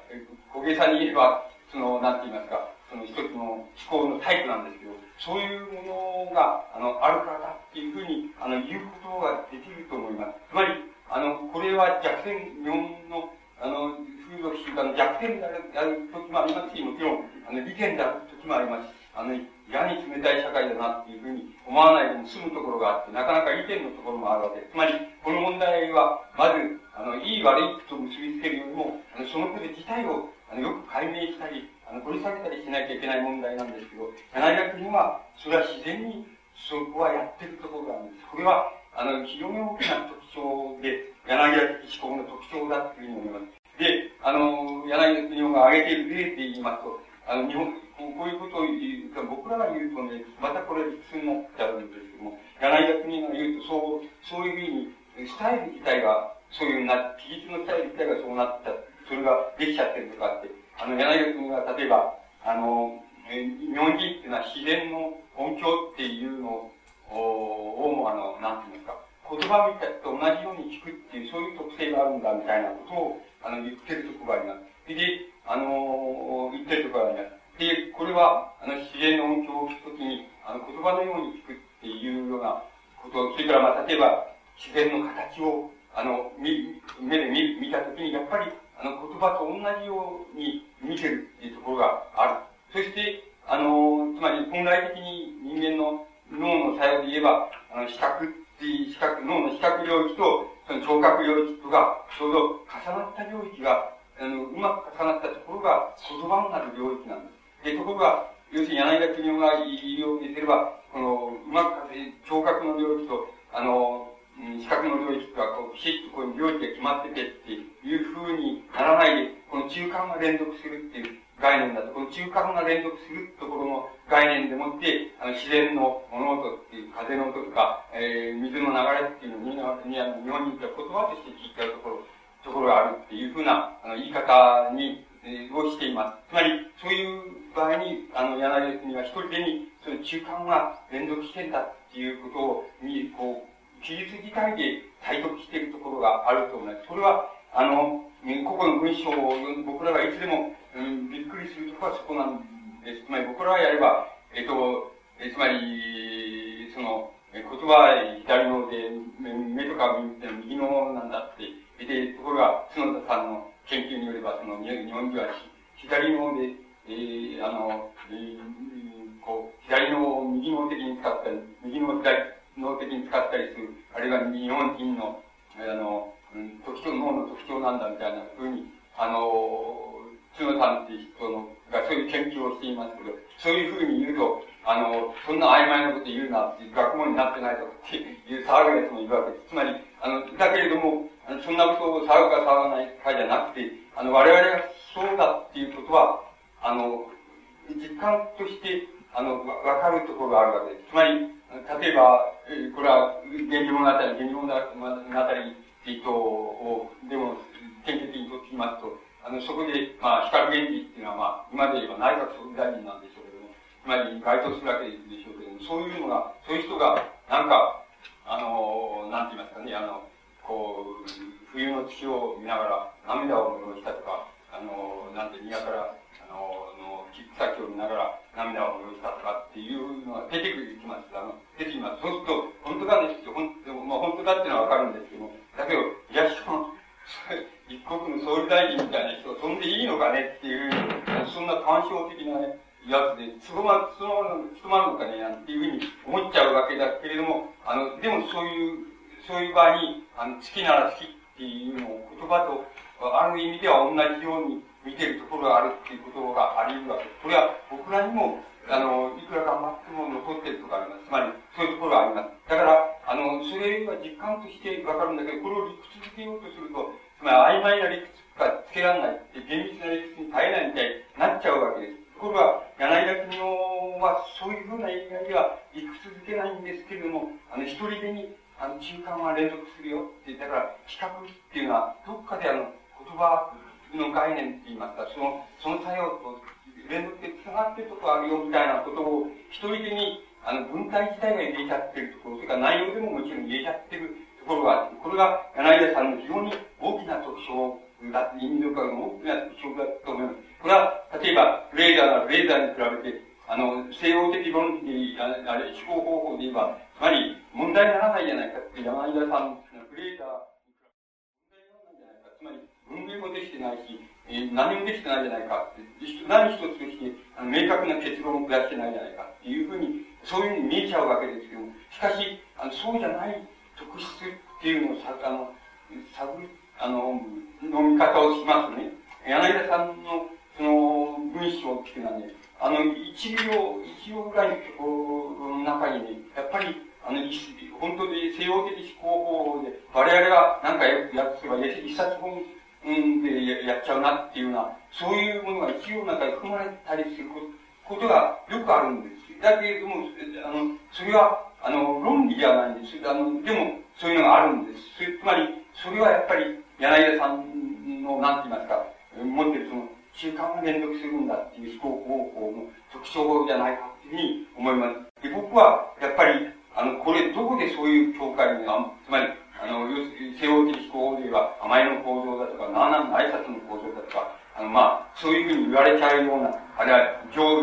小げさに言えば、その、なんて言いますか、その一つの思考のタイプなんですけど、そういうものが、あの、あるからだっていうふうに、あの、言うことができると思います。つまり、あの、これは弱点、日本の、あの、風俗習慣の弱点である、ある時もありますし、もちろん、あの、利点である時もありますし、あの、いやに冷たい社会だなっていうふうに思わないでも済むところがあって、なかなか利点のところもあるわけです。つまり、この問題は、まず、あの、いい悪いと結びつけるよりも、あのそのこと自体を、あの、よく解明したり、あの、掘り下げたりしなきゃいけない問題なんですけど、柳田国は、それは自然に、そこはやってるところがあるんです。これは、あの、非常に大きな特徴で、柳田的思考の特徴だというふうに思います。で、あの、柳田国が挙げている例で言いますと、あの、日本、こういうことを言うと、僕らが言うとね、またこれ理屈になっちゃうんですけども、柳田国が言うと、そう、そういうふうに、スタイル自体が、そういうな、記述のスタイル自体がそうなっちゃって、それができちゃってるとかって、あの、柳君が例えば、あの、日本人っていうのは自然の音響っていうのを、あの、なんていうんですか、言葉みたいと同じように聞くっていう、そういう特性があるんだみたいなことを、あの、言ってるところがあります。で、あの、言ってるところがあります。で、これは、あの、自然の音響を聞くときに、あの、言葉のように聞くっていうようなこと、それから、まあ、例えば、自然の形を、あの、見目で見見たときに、やっぱり、あの、言葉と同じように見てるっていうところがある。そして、あの、つまり本来的に人間の脳の作用で言えば、あの、視覚っていう、視覚、脳の視覚領域と、その聴覚領域とが、ちょうど重なった領域が、あの、うまく重なったところが言葉になる領域なんです。で、ところが、要するに柳田国夫が言いようにすれば、この、うまく聴覚の領域と、あの、視覚の領域がこう、きちっとこういう領域が決まっててっていうふうにならないで、この中間が連続するっていう概念だと、この中間が連続するところの概念でもって、あの自然の物音っていう、風の音とか、えー、水の流れっていうのに、にあの日本人って言葉として聞いてるところ、ところがあるっていうふうなあの言い方に、えー、をしています。つまり、そういう場合に、あの、柳には一人でに、その中間が連続してんだっていうことを、に、こう、記述自体で体得しているところがあると思います。それは、あの、個々の文章を僕らがいつでも、うん、びっくりするところはそこなんです。つまり僕らがやれば、えっと、えつまり、その、言葉左ので、目とか右のなんだって、で、ところが、角田さんの研究によれば、その、日本人は左ので、えー、あの、えー、こう、左の右の的に使ったり、右の左の的に使ったりする、あるいは日本人の、あの、うん、特徴、脳の特徴なんだみたいなふうに、あの、角さんっていう人のがそういう研究をしていますけど、そういうふうに言うと、あの、そんな曖昧なこと言うなって、学問になってないとかっていう騒ぐやつもいるわけです。つまり、あの、だけれども、あのそんなことを騒ぐか騒がないかじゃなくて、あの、我々がそうだっていうことは、あの、実感として、あの、わかるところがあるわけです。つまり、例えば、これは、源氏物語、源氏物語人を、でも、典型的にとってみますと、あの、そこで、まあ、光源氏っていうのは、まあ、今で言えば内閣総理大臣なんでしょうけども、つまり該当するわけでしょうけども、そういうのが、そういう人が、なんか、あの、なんて言いますかね、あの、こう、冬の月を見ながら涙を流したとか、あの、なんて、庭から、あの、の草木を見ながら涙を流したとかっていうのが出てくるきます。あの、出てきます。そうすると、本当だねって、ほんまあ、本当だっていうのはわかるんですけども、だけど、いや、しかも、一国の総理大臣みたいな人が飛んでいいのかねっていう、そんな干渉的なね、やつで、つま、つまる、つまるのかね、なんていうふうに思っちゃうわけだけれども、あの、でもそういう、そういう場合に、あの、好きなら好きっていうのを言葉と、ある意味では同じように見てるところがあるっていうことがあり得るわけです。これは僕らにもあの、いくら頑張っても残ってるとかあります。つまり、そういうところがあります。だから、あの、それが実感としてわかるんだけど、これを理屈づけようとすると、つまり曖昧な理屈がつけられない、厳密な理屈に耐えないみたいになっちゃうわけです。ところが、柳田国夫はそういうふうな意味合いでは理屈づけないんですけれども、あの、一人でに、あの、中間は連続するよって、だから、比較っていうのは、どっかであの、言葉の概念って言いますか、その、その作用と連続で繋がってるところあるよみたいなことを、一人でに、あの、文体自体が入れちゃってるところ、それから内容でももちろん入れちゃってるところがあって、これが柳田さんの非常に大きな特徴だって、意味のかの大きな特徴だと思います。これは、例えば、フレーザー、フレーザーに比べて、あの、西洋的論理で、あれ、思考方法で言えば、つまり、問題にならないじゃないかって、柳田さん、フレーザー、問題にならないじゃない文明もできてないし、えー、何もできてないじゃないか、何一つとしてあの明確な結論を下してないじゃないかっていうふうに、そういうふうに見えちゃうわけですけども、しかし、あのそうじゃない特質っていうのをさ、あの、探る、あの、の見方をしますね。柳田さんのその文章っていうのはね、あの、一行、一行ぐらいのところの中にね、やっぱり、あの、本当に西洋的思考法で、我々がなんかややつが一冊本うんでやっちゃうなっていうような、そういうものが一行の中に含まれたりすることがよくあるんです。だけれども、あの、それは、あの、論理じゃないんです。あの、でも、そういうのがあるんです。つまり、それはやっぱり、柳田さんの、なんて言いますか、持ってるその、習慣が連続するんだっていう思考方法の特徴じゃないかっていうふうに思います。で僕は、やっぱり、あの、これ、どこでそういう境界に、つまり、あの、西洋的思考では、甘えの構造だとか、なあなの挨拶の構造だとか、あの、まあ、そういうふうに言われちゃうような、あるいは、情、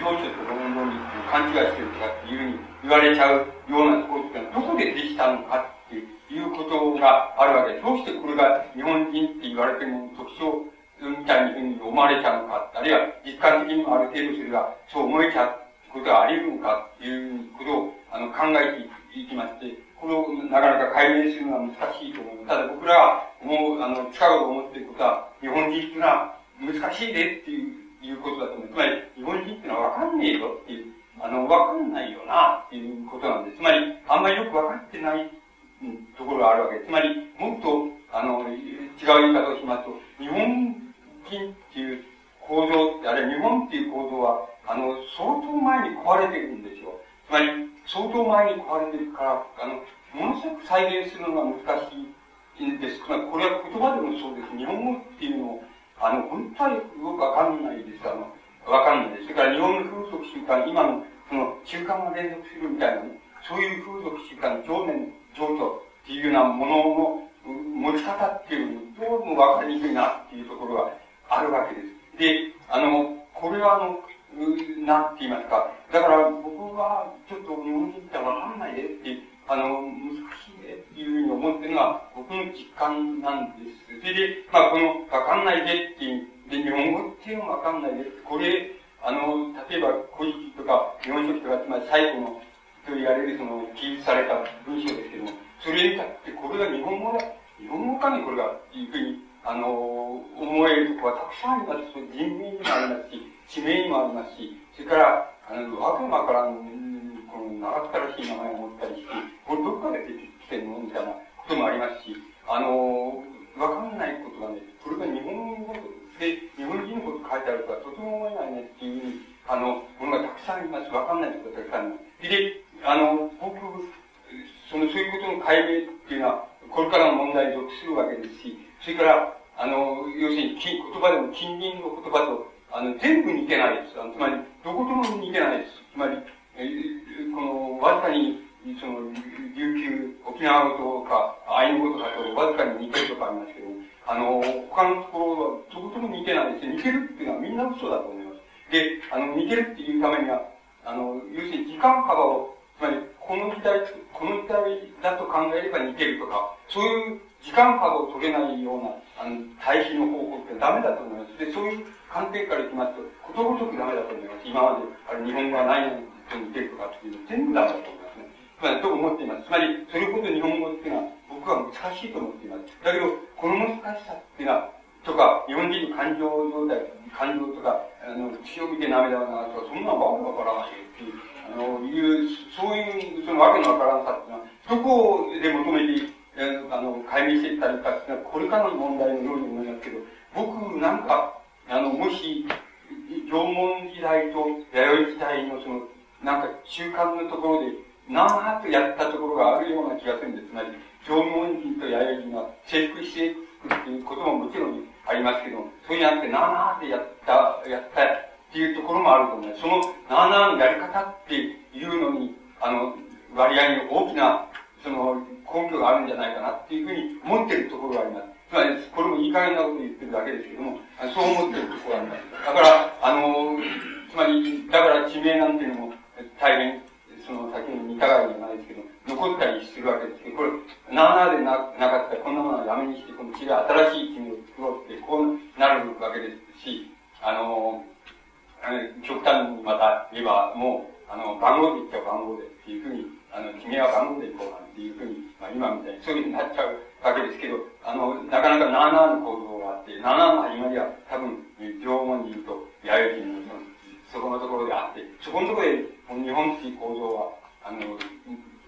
情緒と論論に勘違いしてるとかっていうふうに言われちゃうようなところって、どこでできたのかっていうことがあるわけ。で、どうしてこれが日本人って言われても特徴みたいに思われちゃうのか、あるいは実感的にもある程度それがそう思えちゃうことがあり得るのかっていうことをあの考えていきまして、これをなかなか解明するのは難しいと思います。ただ僕らはもう、あの、近く思っていることは、日本人っていうのは難しいでっていういうことだと思う。つまり、日本人っていうのはわかんねえよっていう、あの、わかんないよなっていうことなんです。つまり、あんまりよくわかってない、うん、ところがあるわけです。つまり、もっと、あの、違う言い方をしますと、日本金っていう構造って、あれ日本っていう構造は、あの、相当前に壊れてるんですよ。つまり、相当前に壊れてるから、あの、ものすごく再現するのが難しいんです。これは言葉でもそうです。日本語っていうのを、あの、本当によくわかんないです。あの、わかんないです。それから日本の風俗習慣、今の、その、習慣が連続するみたいな、そういう風俗習慣、情念、情緒っていうようなものの持ち方っていうのどうもわかりにくいなっていうところがあるわけです。で、あの、これはあの、なんて言いますか。だから僕はちょっと日本人ってわかんないでって、あの、難しいねっていうふうに思ってるのは僕の実感なんです。それで、まあこのわかんないでっていう、で、日本語っていうのもわかんないでこれ、あの、例えば古事記とか日本書紀とか、つまり最後のと言われるその記述された文章ですけども、それにたってこれが日本語だ、日本語かねこれが、っていうふうにあの、思えるとこはたくさんあります。人名にもありますし、地名にもありますし、それから、あの、悪魔から、この、長ったらしい名前を持ったりして、これどっかで出てきてるのみたいなこともありますし、あの、わかんないことがね、これが日本語で、日本人のこと書いてあるとはとても思えないねっていうふうに、あの、ものがたくさんあります。わかんないことがたくさんあります。で、あの、僕、その、そういうことの解明っていうのは、これからの問題に属するわけですし、それから、あの、要するに、言葉でも近隣の言葉と、あの、全部似てないです。つまり、どことも似てないです。つまり、えー、この、わずかに、その、琉球、沖縄語とか、アイヌ語とかとわずかに似てるとかありますけど、あの、他のところは、どことも似てないです。似てるっていうのはみんな嘘だと思います。で、あの、似てるっていうためには、あの、要するに時間幅を、つまり、この時代、この時代だと考えれば似てるとか、そういう時間幅を取れないような、あの、対比の方法ってダメだと思います。で、そういう観点からいきますと、ことごとくダメだと思います。今まで、あれ、日本語は何々と似てるとかっていうの全部ダメだと思いますね。つまり、と思っています。つまり、それほど日本語っていうのは、僕は難しいと思っています。だけど、この難しさっていうのは、とか、日本人の感情状態、感情とか、あの、血を見て涙を流すとか、そんなわけわからないっていう、あの、いう、そういう、そのわけのわからんさっていうのは、どこで求めてあの、解明していったりか、これからの問題のように思いますけど、僕なんか、あの、もし、縄文時代と弥生時代のその、なんか中間のところで、なーっとやったところがあるような気がするんです。つまり、縄文人と弥生人は征服していくっていうことももちろんありますけど、そういうなって、なーってやった、やったっていうところもあると思います。その、なーなーのやり方っていうのに、あの、割合に大きな、その、根拠があるんじゃないかなっていうふうに思ってるところがあります。つまり、これもいい加減なこと言ってるだけですけども、そう思ってるところがあります。だから、あの、つまり、だから地名なんていうのも、大変、その先の似たがいじゃないですけど、残ったりするわけですけど、これ、なあなあでななかったら、こんなものはやめにして、この違う新しい地名を作ろうって、こうなるわけですし、あの、極端にまた言えば、もう、あの、番号で言っちゃう番号でっていうふうに、あの、君は頑張っていこうなんていうふうに、まあ今みたいにそういうふうになっちゃうわけですけど、あの、なかなか7の行動があって、7の始まりは多分、縄文人と、弥生人のそこのところであって、そこのところで、この日本っていう構造は、あの、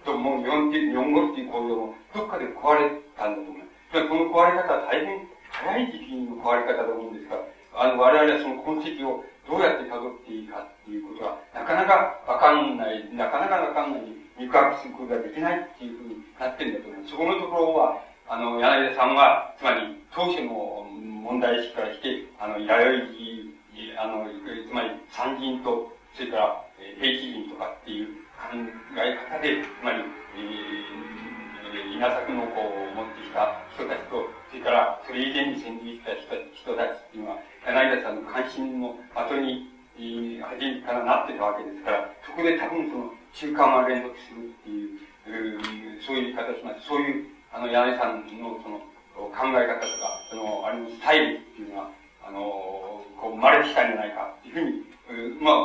ともう日本っていう、日本語っていう構造も、どっかで壊れたんだと思います。つまりこの壊れ方は大変早い時期の壊れ方だと思うんですが、あの、我々はその痕跡をどうやって辿っていいかっていうことは、なかなかわかんない、なかなかわかんない肉薄することができないっていうふうになってるんだと思います。そこのところは、あの、柳田さんは、つまり、当初の問題意識からして、あの、弥生、あの、つまり、参人と、それから、え平地人とかっていう考え方で、つまり、えー、稲作の子を持ってきた人たちと、それから、それ以前に先住した人人たちっていうのは、柳田さんの関心の後に、えー、初めからなってたわけですから、そこで多分その、中間は連続するっていう、うそういう言い方します。そういう、あの、柳さんのその、考え方とか、その、あれのスタイルっていうのは、あの、こう、生まれてきたんじゃないかっていうふうに、まあ、あ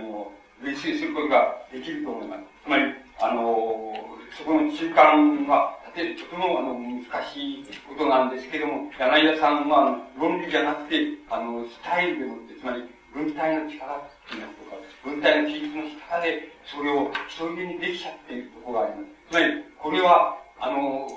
の、類推することができると思います。つまり、あの、そこの中間は、てとてもあの難しいことなんですけども、柳田さんは論理じゃなくて、あの、スタイルでもって、つまり文体の力っていうのとか、文体の記述の力で、それを一人でにできちゃっているところがあります。つまり、これは、あの、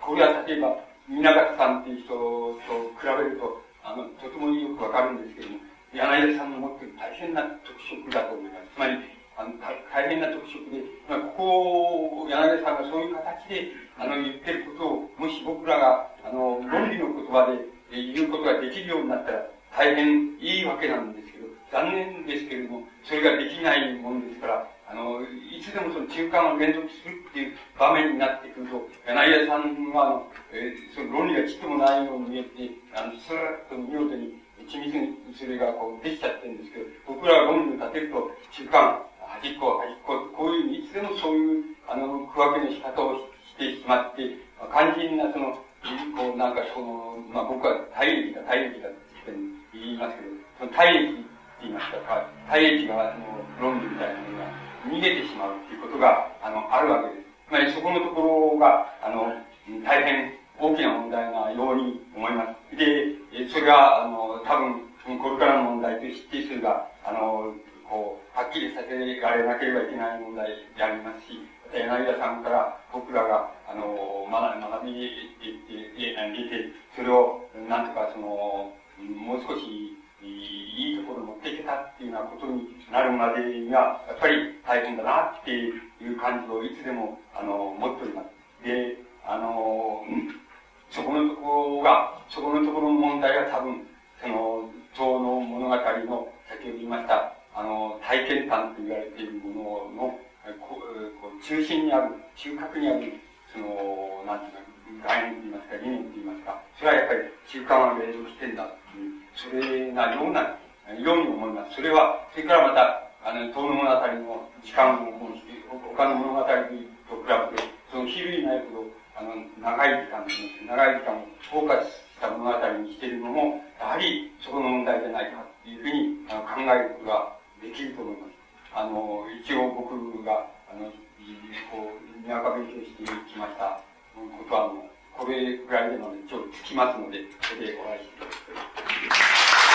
これは例えば、皆方さんっていう人と比べると、あの、とてもよくわかるんですけども、柳田さんの持っている大変な特色だと思います。つまり、あの大変な特色で、まあ、ここを柳田さんがそういう形であの言ってることを、もし僕らがあの論理の言葉で言うことができるようになったら大変いいわけなんです、残念ですけれども、それができないものですから、あの、いつでもその中間を連続するっていう場面になってくると、柳田さんは、えー、その論理がちっともないように見えて、あの、スーッと見事に緻密にそれがこうできちゃってるんですけど、僕らが論理を立てると、中間、端っこ、端っこ、こういう、いつでもそういう、あの、区分けの仕方をしてしまって、肝心なその、こう、なんかその、まあ僕は体力だ、体力だって言いますけど、その体力って言いますか、体力が、あの、論理みたいなものが逃げてしまうっていうことが、あの、あるわけです。つまりそこのところが、あの、大変大きな問題なように思います。で、それが、あの、多分、これからの問題としてそれが、あの、こう、はっきりさせられなければいけない問題でありますし、柳田さんから僕らが、あの、学びて、見て、それを、なんとかその、もう少し、いいところに持っていけたっていうようなことになるまでには、やっぱり大変だなっていう感じをいつでも、あの、持っております。で、あの、そこのところが、そこのところの問題が多分、その、唐の物語の、先ほど言いました、あの、体験談と言われているものの、こう中心にある、中核にある、その、なんていうか、概念と言いますか、理念と言いますか、それはやっぱり中間は連続してんだ、それなような、ように思います。それは、それからまた、あの、遠の物語の時間を、他の物語と比べて、その比類ないほど、あの、長い時間、長い時間をフォーカスした物語にしているのも、やはりそこの問題じゃないかっていうふうにあの考えることができると思います。あの、一応僕が、あの、こう、にわか勉強してきましたことは、あの、これぐらいでのちょっとつきますので、これでお会いしてください。